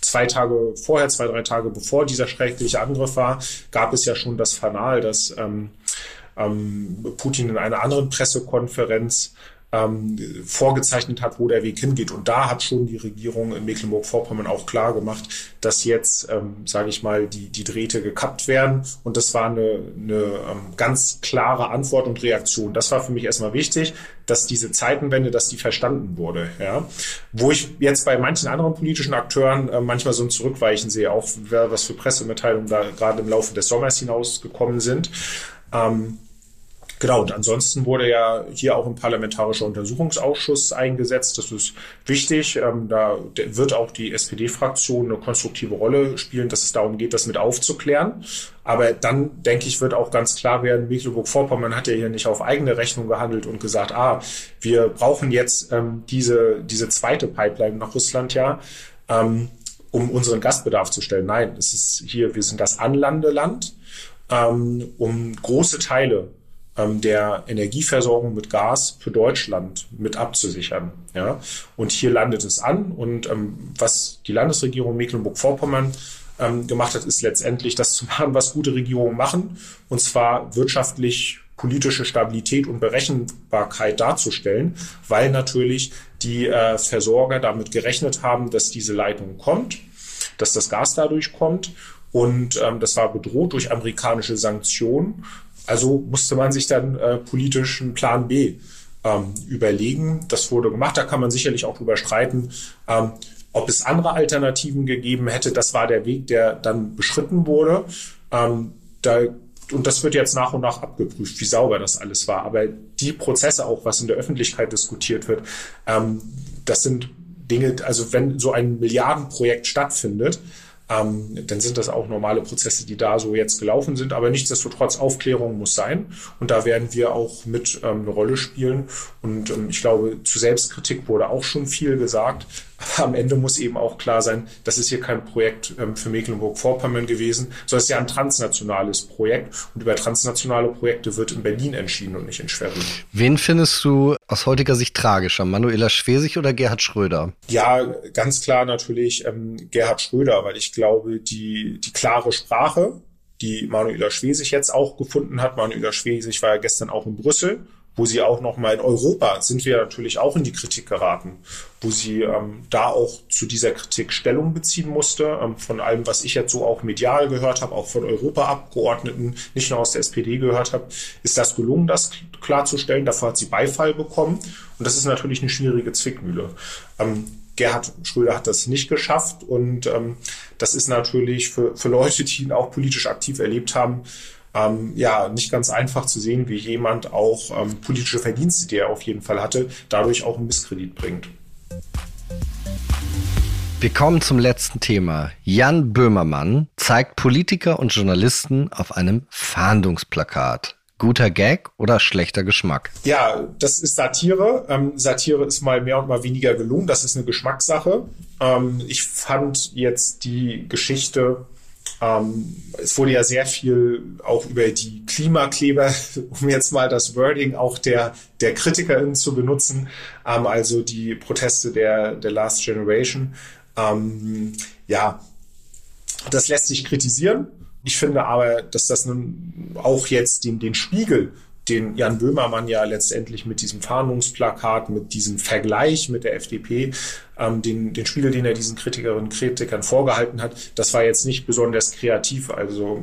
[SPEAKER 2] zwei Tage vorher, zwei, drei Tage bevor dieser schreckliche Angriff war, gab es ja schon das Fanal, dass ähm, ähm, Putin in einer anderen Pressekonferenz ähm, vorgezeichnet hat, wo der Weg hingeht. Und da hat schon die Regierung in Mecklenburg-Vorpommern auch klar gemacht, dass jetzt, ähm, sage ich mal, die, die Drähte gekappt werden. Und das war eine, eine ähm, ganz klare Antwort und Reaktion. Das war für mich erstmal wichtig, dass diese Zeitenwende, dass die verstanden wurde. Ja? Wo ich jetzt bei manchen anderen politischen Akteuren äh, manchmal so ein Zurückweichen sehe, auch was für Pressemitteilungen da gerade im Laufe des Sommers hinausgekommen sind. Ähm, Genau, und ansonsten wurde ja hier auch ein parlamentarischer Untersuchungsausschuss eingesetzt. Das ist wichtig. Ähm, da wird auch die SPD-Fraktion eine konstruktive Rolle spielen, dass es darum geht, das mit aufzuklären. Aber dann, denke ich, wird auch ganz klar werden, Mecklenburg-Vorpommern hat ja hier nicht auf eigene Rechnung gehandelt und gesagt, ah, wir brauchen jetzt ähm, diese, diese zweite Pipeline nach Russland ja. Ähm, um unseren Gastbedarf zu stellen. Nein, es ist hier, wir sind das Anlandeland, ähm, um große Teile der Energieversorgung mit Gas für Deutschland mit abzusichern. Ja? Und hier landet es an. Und ähm, was die Landesregierung Mecklenburg-Vorpommern ähm, gemacht hat, ist letztendlich das zu machen, was gute Regierungen machen, und zwar wirtschaftlich politische Stabilität und Berechenbarkeit darzustellen, weil natürlich die äh, Versorger damit gerechnet haben, dass diese Leitung kommt, dass das Gas dadurch kommt. Und ähm, das war bedroht durch amerikanische Sanktionen. Also musste man sich dann äh, politisch einen Plan B ähm, überlegen. Das wurde gemacht. Da kann man sicherlich auch drüber streiten, ähm, ob es andere Alternativen gegeben hätte. Das war der Weg, der dann beschritten wurde. Ähm, da, und das wird jetzt nach und nach abgeprüft, wie sauber das alles war. Aber die Prozesse auch, was in der Öffentlichkeit diskutiert wird, ähm, das sind Dinge, also wenn so ein Milliardenprojekt stattfindet, ähm, dann sind das auch normale Prozesse, die da so jetzt gelaufen sind. Aber nichtsdestotrotz, Aufklärung muss sein. Und da werden wir auch mit ähm, eine Rolle spielen. Und ähm, ich glaube, zu Selbstkritik wurde auch schon viel gesagt. Am Ende muss eben auch klar sein, das ist hier kein Projekt ähm, für Mecklenburg-Vorpommern gewesen, sondern es ist ja ein transnationales Projekt. Und über transnationale Projekte wird in Berlin entschieden und nicht in Schwerin.
[SPEAKER 1] Wen findest du aus heutiger Sicht tragischer? Manuela Schwesig oder Gerhard Schröder?
[SPEAKER 2] Ja, ganz klar natürlich ähm, Gerhard Schröder, weil ich glaube, die, die klare Sprache, die Manuela Schwesig jetzt auch gefunden hat. Manuela Schwesig war ja gestern auch in Brüssel wo sie auch noch mal in Europa sind wir natürlich auch in die Kritik geraten, wo sie ähm, da auch zu dieser Kritik Stellung beziehen musste, ähm, von allem, was ich jetzt so auch medial gehört habe, auch von Europaabgeordneten, nicht nur aus der SPD gehört habe, ist das gelungen, das klarzustellen. Dafür hat sie Beifall bekommen und das ist natürlich eine schwierige Zwickmühle. Ähm, Gerhard Schröder hat das nicht geschafft und ähm, das ist natürlich für, für Leute, die ihn auch politisch aktiv erlebt haben, ähm, ja nicht ganz einfach zu sehen, wie jemand auch ähm, politische Verdienste, die er auf jeden Fall hatte, dadurch auch einen Misskredit bringt.
[SPEAKER 1] Wir kommen zum letzten Thema. Jan Böhmermann zeigt Politiker und Journalisten auf einem Fahndungsplakat. Guter Gag oder schlechter Geschmack?
[SPEAKER 2] Ja, das ist Satire. Ähm, Satire ist mal mehr und mal weniger gelungen. Das ist eine Geschmackssache. Ähm, ich fand jetzt die Geschichte ähm, es wurde ja sehr viel auch über die Klimakleber, um jetzt mal das Wording auch der, der KritikerInnen zu benutzen, ähm, also die Proteste der, der Last Generation. Ähm, ja, das lässt sich kritisieren. Ich finde aber, dass das nun auch jetzt den, den Spiegel den Jan Böhmermann ja letztendlich mit diesem Fahndungsplakat, mit diesem Vergleich mit der FDP, ähm, den, den Spiegel, den er diesen Kritikerinnen und Kritikern vorgehalten hat, das war jetzt nicht besonders kreativ. Also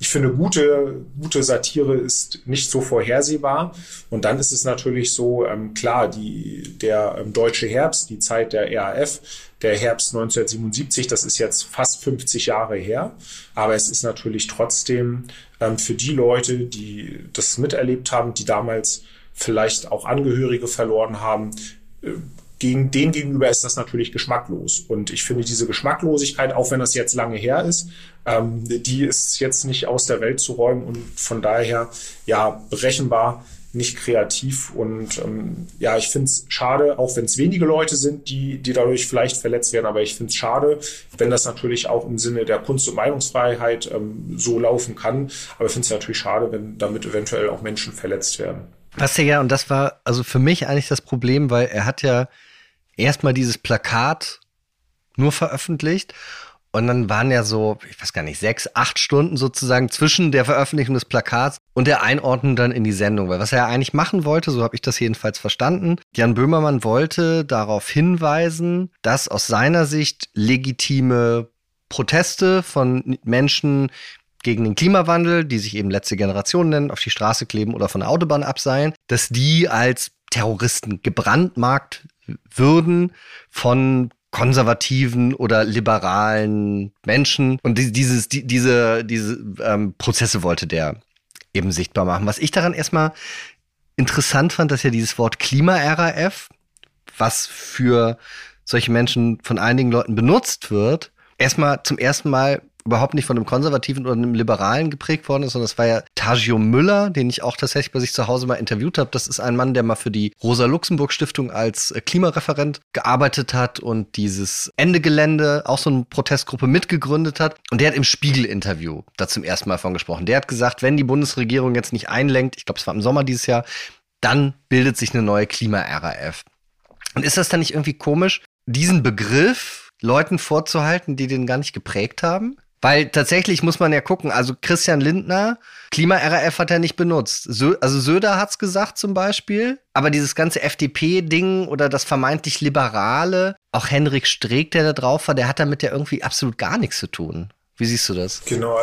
[SPEAKER 2] ich finde, gute, gute Satire ist nicht so vorhersehbar. Und dann ist es natürlich so, ähm, klar, die, der ähm, deutsche Herbst, die Zeit der RAF, der Herbst 1977, das ist jetzt fast 50 Jahre her. Aber es ist natürlich trotzdem ähm, für die Leute, die das miterlebt haben, die damals vielleicht auch Angehörige verloren haben, äh, gegen den gegenüber ist das natürlich geschmacklos. Und ich finde diese Geschmacklosigkeit, auch wenn das jetzt lange her ist, ähm, die ist jetzt nicht aus der Welt zu räumen und von daher ja berechenbar nicht kreativ. Und ähm, ja, ich finde es schade, auch wenn es wenige Leute sind, die, die dadurch vielleicht verletzt werden, aber ich finde es schade, wenn das natürlich auch im Sinne der Kunst- und Meinungsfreiheit ähm, so laufen kann. Aber ich finde es natürlich schade, wenn damit eventuell auch Menschen verletzt werden.
[SPEAKER 1] Was ja, und das war also für mich eigentlich das Problem, weil er hat ja erstmal dieses Plakat nur veröffentlicht und dann waren ja so, ich weiß gar nicht, sechs, acht Stunden sozusagen zwischen der Veröffentlichung des Plakats und der Einordnung dann in die Sendung. Weil was er eigentlich machen wollte, so habe ich das jedenfalls verstanden, Jan Böhmermann wollte darauf hinweisen, dass aus seiner Sicht legitime Proteste von Menschen gegen den Klimawandel, die sich eben letzte Generation nennen, auf die Straße kleben oder von der Autobahn abseilen, dass die als Terroristen gebrandmarkt würden von konservativen oder liberalen Menschen. Und dieses, die, diese, diese ähm, Prozesse wollte der eben sichtbar machen. Was ich daran erstmal interessant fand, dass ja dieses Wort Klima-RAF, was für solche Menschen von einigen Leuten benutzt wird, erstmal zum ersten Mal überhaupt nicht von einem Konservativen oder einem Liberalen geprägt worden ist, sondern das war ja Tajio Müller, den ich auch tatsächlich bei sich zu Hause mal interviewt habe. Das ist ein Mann, der mal für die Rosa-Luxemburg-Stiftung als äh, Klimareferent gearbeitet hat und dieses Ende Gelände, auch so eine Protestgruppe mitgegründet hat. Und der hat im Spiegel-Interview da zum ersten Mal von gesprochen. Der hat gesagt, wenn die Bundesregierung jetzt nicht einlenkt, ich glaube, es war im Sommer dieses Jahr, dann bildet sich eine neue Klima-RAF. Und ist das dann nicht irgendwie komisch, diesen Begriff Leuten vorzuhalten, die den gar nicht geprägt haben? Weil tatsächlich muss man ja gucken, also Christian Lindner, Klima-RAF hat er nicht benutzt. Sö also Söder hat's gesagt zum Beispiel, aber dieses ganze FDP-Ding oder das vermeintlich Liberale, auch Henrik Streeck, der da drauf war, der hat damit ja irgendwie absolut gar nichts zu tun. Wie siehst du das?
[SPEAKER 2] Genau.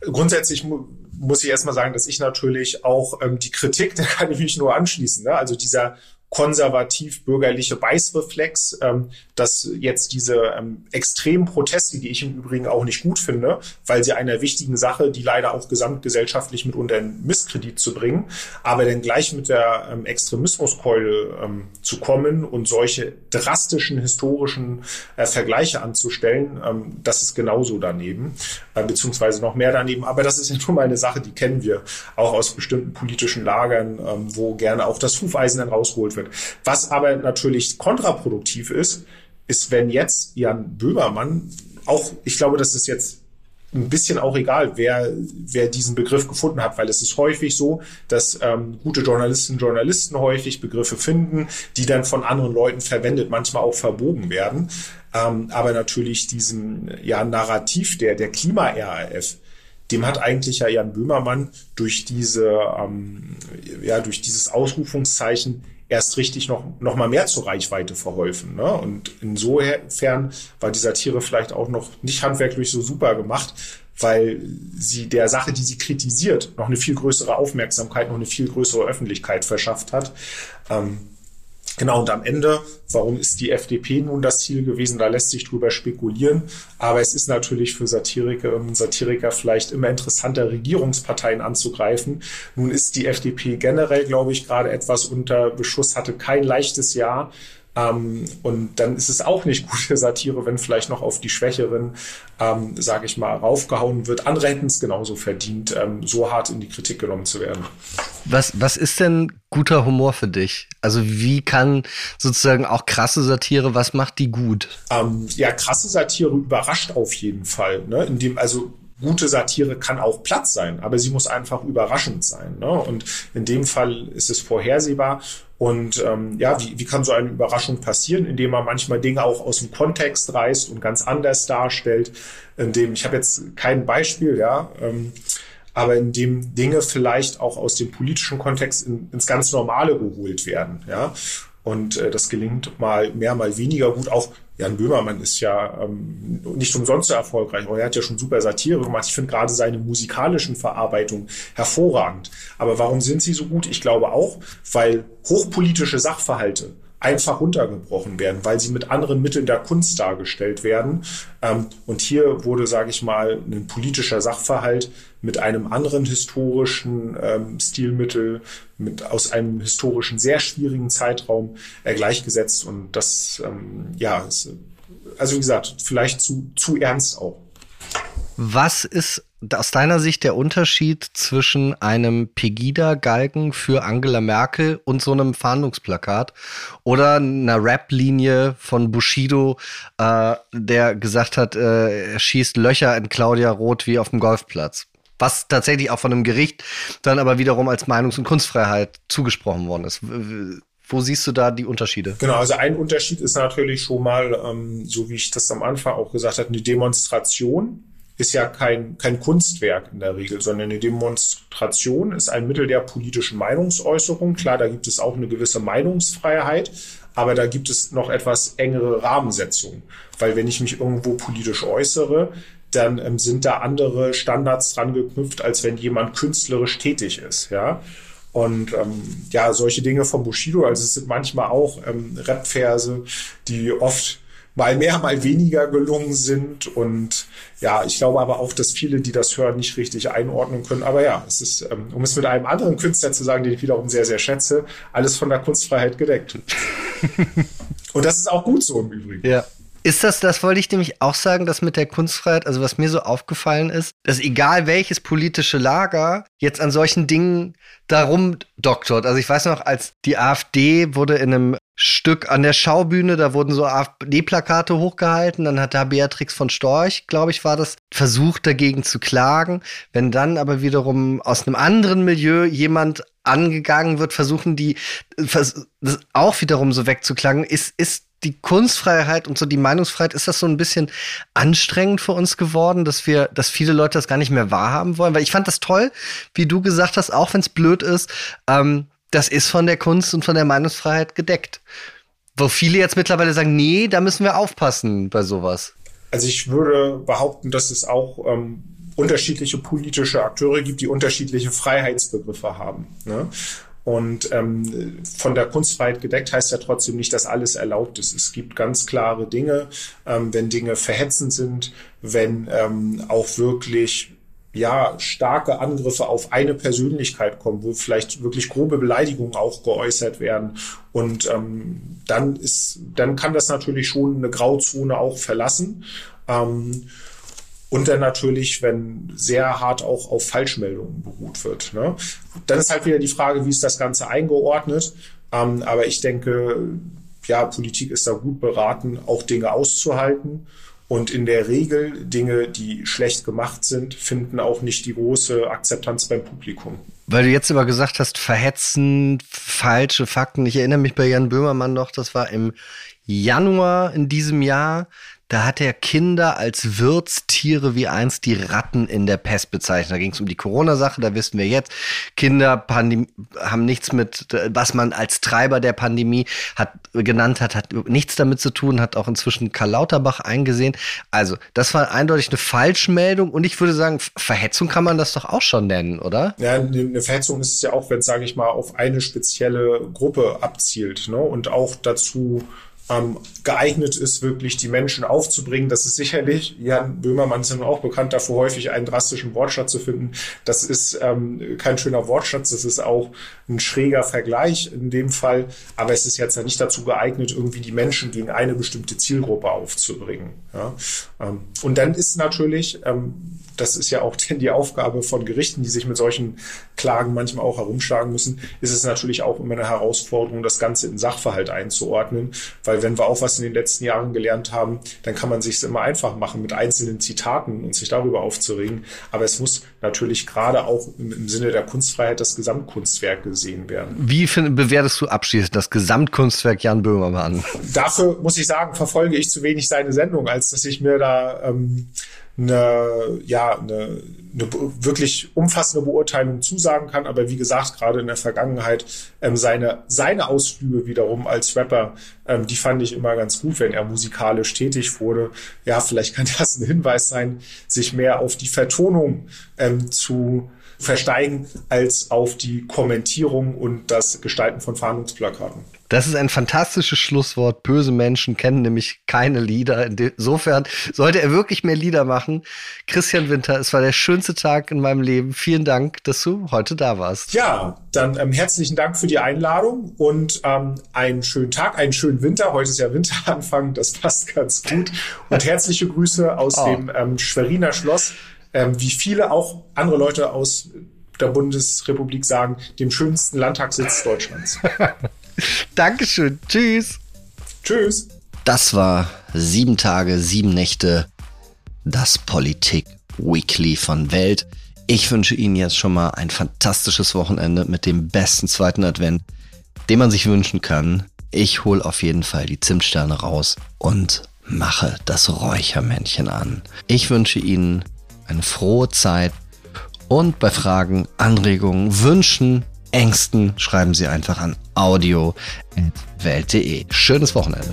[SPEAKER 2] Grundsätzlich mu muss ich erstmal sagen, dass ich natürlich auch ähm, die Kritik, da kann ich mich nur anschließen. Ne? Also dieser konservativ-bürgerliche Beißreflex, ähm, dass jetzt diese ähm, extremen Proteste, die ich im Übrigen auch nicht gut finde, weil sie einer wichtigen Sache, die leider auch gesamtgesellschaftlich mitunter in Misskredit zu bringen, aber dann gleich mit der ähm, Extremismuskeule ähm, zu kommen und solche drastischen historischen äh, Vergleiche anzustellen, ähm, das ist genauso daneben, äh, beziehungsweise noch mehr daneben. Aber das ist ja schon mal eine Sache, die kennen wir auch aus bestimmten politischen Lagern, ähm, wo gerne auch das Hufeisen dann rausgeholt wird wird. Was aber natürlich kontraproduktiv ist, ist, wenn jetzt Jan Böhmermann auch, ich glaube, das ist jetzt ein bisschen auch egal, wer, wer diesen Begriff gefunden hat, weil es ist häufig so, dass ähm, gute Journalistinnen und Journalisten häufig Begriffe finden, die dann von anderen Leuten verwendet, manchmal auch verbogen werden. Ähm, aber natürlich diesen ja, Narrativ der, der Klima-RAF, dem hat eigentlich ja Jan Böhmermann durch diese, ähm, ja, durch dieses Ausrufungszeichen erst richtig noch, noch mal mehr zur Reichweite verholfen. Ne? Und insofern war die Satire vielleicht auch noch nicht handwerklich so super gemacht, weil sie der Sache, die sie kritisiert, noch eine viel größere Aufmerksamkeit, noch eine viel größere Öffentlichkeit verschafft hat. Ähm, Genau, und am Ende, warum ist die FDP nun das Ziel gewesen? Da lässt sich drüber spekulieren. Aber es ist natürlich für Satiriker und Satiriker vielleicht immer interessanter, Regierungsparteien anzugreifen. Nun ist die FDP generell, glaube ich, gerade etwas unter Beschuss, hatte kein leichtes Jahr. Ähm, und dann ist es auch nicht gute Satire, wenn vielleicht noch auf die Schwächeren, ähm, sage ich mal, raufgehauen wird. Andere hätten es genauso verdient, ähm, so hart in die Kritik genommen zu werden.
[SPEAKER 1] Was, was ist denn guter Humor für dich? Also wie kann sozusagen auch krasse Satire, was macht die gut?
[SPEAKER 2] Ähm, ja, krasse Satire überrascht auf jeden Fall. Ne? Indem, also gute Satire kann auch Platz sein, aber sie muss einfach überraschend sein. Ne? Und in dem Fall ist es vorhersehbar. Und ähm, ja, wie, wie kann so eine Überraschung passieren, indem man manchmal Dinge auch aus dem Kontext reißt und ganz anders darstellt, indem, ich habe jetzt kein Beispiel, ja, ähm, aber indem Dinge vielleicht auch aus dem politischen Kontext in, ins ganz Normale geholt werden, ja. Und äh, das gelingt mal mehr, mal weniger gut. Auch Jan Böhmermann ist ja ähm, nicht umsonst so erfolgreich, aber er hat ja schon super Satire gemacht. Ich finde gerade seine musikalischen Verarbeitungen hervorragend. Aber warum sind sie so gut? Ich glaube auch, weil hochpolitische Sachverhalte einfach runtergebrochen werden, weil sie mit anderen Mitteln der Kunst dargestellt werden. Ähm, und hier wurde, sage ich mal, ein politischer Sachverhalt mit einem anderen historischen ähm, Stilmittel, mit aus einem historischen sehr schwierigen Zeitraum äh, gleichgesetzt. Und das, ähm, ja, ist, also wie gesagt, vielleicht zu, zu ernst auch.
[SPEAKER 1] Was ist aus deiner Sicht der Unterschied zwischen einem Pegida-Galgen für Angela Merkel und so einem Fahndungsplakat oder einer Rap-Linie von Bushido, äh, der gesagt hat, äh, er schießt Löcher in Claudia Roth wie auf dem Golfplatz? Was tatsächlich auch von einem Gericht dann aber wiederum als Meinungs- und Kunstfreiheit zugesprochen worden ist. Wo siehst du da die Unterschiede?
[SPEAKER 2] Genau, also ein Unterschied ist natürlich schon mal, ähm, so wie ich das am Anfang auch gesagt habe, eine Demonstration ist ja kein, kein Kunstwerk in der Regel, sondern eine Demonstration ist ein Mittel der politischen Meinungsäußerung. Klar, da gibt es auch eine gewisse Meinungsfreiheit, aber da gibt es noch etwas engere Rahmensetzungen. Weil wenn ich mich irgendwo politisch äußere, dann ähm, sind da andere Standards dran geknüpft, als wenn jemand künstlerisch tätig ist, ja. Und ähm, ja, solche Dinge von Bushido, also es sind manchmal auch ähm, Rap-Verse, die oft mal mehr, mal weniger gelungen sind. Und ja, ich glaube aber auch, dass viele, die das hören, nicht richtig einordnen können. Aber ja, es ist, ähm, um es mit einem anderen Künstler zu sagen, den ich wiederum sehr, sehr schätze, alles von der Kunstfreiheit gedeckt. Und das ist auch gut so im Übrigen.
[SPEAKER 1] Ja. Ist das, das wollte ich nämlich auch sagen, dass mit der Kunstfreiheit, also was mir so aufgefallen ist, dass egal welches politische Lager jetzt an solchen Dingen darum doktort. Also ich weiß noch, als die AfD wurde in einem Stück an der Schaubühne, da wurden so AfD-Plakate hochgehalten, dann hat da Beatrix von Storch, glaube ich, war das, versucht dagegen zu klagen. Wenn dann aber wiederum aus einem anderen Milieu jemand angegangen wird, versuchen die das auch wiederum so wegzuklagen, ist, ist die Kunstfreiheit und so die Meinungsfreiheit, ist das so ein bisschen anstrengend für uns geworden, dass wir, dass viele Leute das gar nicht mehr wahrhaben wollen? Weil ich fand das toll, wie du gesagt hast, auch wenn es blöd ist, ähm, das ist von der Kunst und von der Meinungsfreiheit gedeckt. Wo viele jetzt mittlerweile sagen, nee, da müssen wir aufpassen bei sowas.
[SPEAKER 2] Also ich würde behaupten, dass es auch ähm, unterschiedliche politische Akteure gibt, die unterschiedliche Freiheitsbegriffe haben. Ne? Und ähm, von der Kunstfreiheit gedeckt heißt ja trotzdem nicht, dass alles erlaubt ist. Es gibt ganz klare Dinge, ähm, wenn Dinge verhetzend sind, wenn ähm, auch wirklich ja, starke Angriffe auf eine Persönlichkeit kommen, wo vielleicht wirklich grobe Beleidigungen auch geäußert werden. Und ähm, dann ist, dann kann das natürlich schon eine Grauzone auch verlassen. Ähm, und dann natürlich, wenn sehr hart auch auf Falschmeldungen beruht wird. Ne? Dann ist halt wieder die Frage, wie ist das Ganze eingeordnet. Ähm, aber ich denke, ja, Politik ist da gut beraten, auch Dinge auszuhalten und in der Regel Dinge, die schlecht gemacht sind, finden auch nicht die große Akzeptanz beim Publikum.
[SPEAKER 1] Weil du jetzt aber gesagt hast, verhetzen, falsche Fakten. Ich erinnere mich bei Jan Böhmermann noch, das war im Januar in diesem Jahr. Da hat er Kinder als Wirtstiere wie einst die Ratten in der Pest bezeichnet. Da ging es um die Corona-Sache, da wissen wir jetzt, Kinder haben nichts mit, was man als Treiber der Pandemie hat, genannt hat, hat nichts damit zu tun, hat auch inzwischen Karl Lauterbach eingesehen. Also, das war eindeutig eine Falschmeldung und ich würde sagen, Verhetzung kann man das doch auch schon nennen, oder?
[SPEAKER 2] Ja, eine Verhetzung ist es ja auch, wenn es, sage ich mal, auf eine spezielle Gruppe abzielt ne? und auch dazu ähm, geeignet ist, wirklich die Menschen aufzubringen. Das ist sicherlich, Jan Böhmermann ist ja auch bekannt dafür, häufig einen drastischen Wortschatz zu finden. Das ist ähm, kein schöner Wortschatz, das ist auch ein schräger Vergleich in dem Fall. Aber es ist jetzt ja nicht dazu geeignet, irgendwie die Menschen gegen eine bestimmte Zielgruppe aufzubringen. Ja? Ähm, und dann ist natürlich, ähm, das ist ja auch denn die Aufgabe von Gerichten, die sich mit solchen Klagen manchmal auch herumschlagen müssen, ist es natürlich auch immer eine Herausforderung, das Ganze in Sachverhalt einzuordnen. Weil wenn wir auch was in den letzten Jahren gelernt haben, dann kann man sich es immer einfach machen mit einzelnen Zitaten und sich darüber aufzuregen. Aber es muss natürlich gerade auch im, im Sinne der Kunstfreiheit das Gesamtkunstwerk gesehen werden.
[SPEAKER 1] Wie find, bewertest du abschließend das Gesamtkunstwerk Jan Böhmermann?
[SPEAKER 2] Dafür muss ich sagen, verfolge ich zu wenig seine Sendung, als dass ich mir da ähm, eine, ja, eine, eine wirklich umfassende Beurteilung zusagen kann. Aber wie gesagt, gerade in der Vergangenheit, ähm, seine, seine Ausflüge wiederum als Rapper, ähm, die fand ich immer ganz gut, wenn er musikalisch tätig wurde. Ja, vielleicht kann das ein Hinweis sein, sich mehr auf die Vertonung ähm, zu versteigen als auf die Kommentierung und das Gestalten von Fahndungsplakaten.
[SPEAKER 1] Das ist ein fantastisches Schlusswort. Böse Menschen kennen nämlich keine Lieder. Insofern sollte er wirklich mehr Lieder machen. Christian Winter, es war der schönste Tag in meinem Leben. Vielen Dank, dass du heute da warst.
[SPEAKER 2] Ja, dann ähm, herzlichen Dank für die Einladung und ähm, einen schönen Tag, einen schönen Winter. Heute ist ja Winteranfang, das passt ganz gut. Und herzliche Grüße aus oh. dem ähm, Schweriner Schloss ähm, wie viele auch andere Leute aus der Bundesrepublik sagen, dem schönsten Landtagssitz Deutschlands.
[SPEAKER 1] Dankeschön. Tschüss.
[SPEAKER 2] Tschüss.
[SPEAKER 1] Das war sieben Tage, sieben Nächte, das Politik Weekly von Welt. Ich wünsche Ihnen jetzt schon mal ein fantastisches Wochenende mit dem besten zweiten Advent, den man sich wünschen kann. Ich hole auf jeden Fall die Zimtsterne raus und mache das Räuchermännchen an. Ich wünsche Ihnen eine frohe Zeit und bei Fragen, Anregungen, Wünschen, Ängsten schreiben Sie einfach an audio.welt.de. Schönes Wochenende.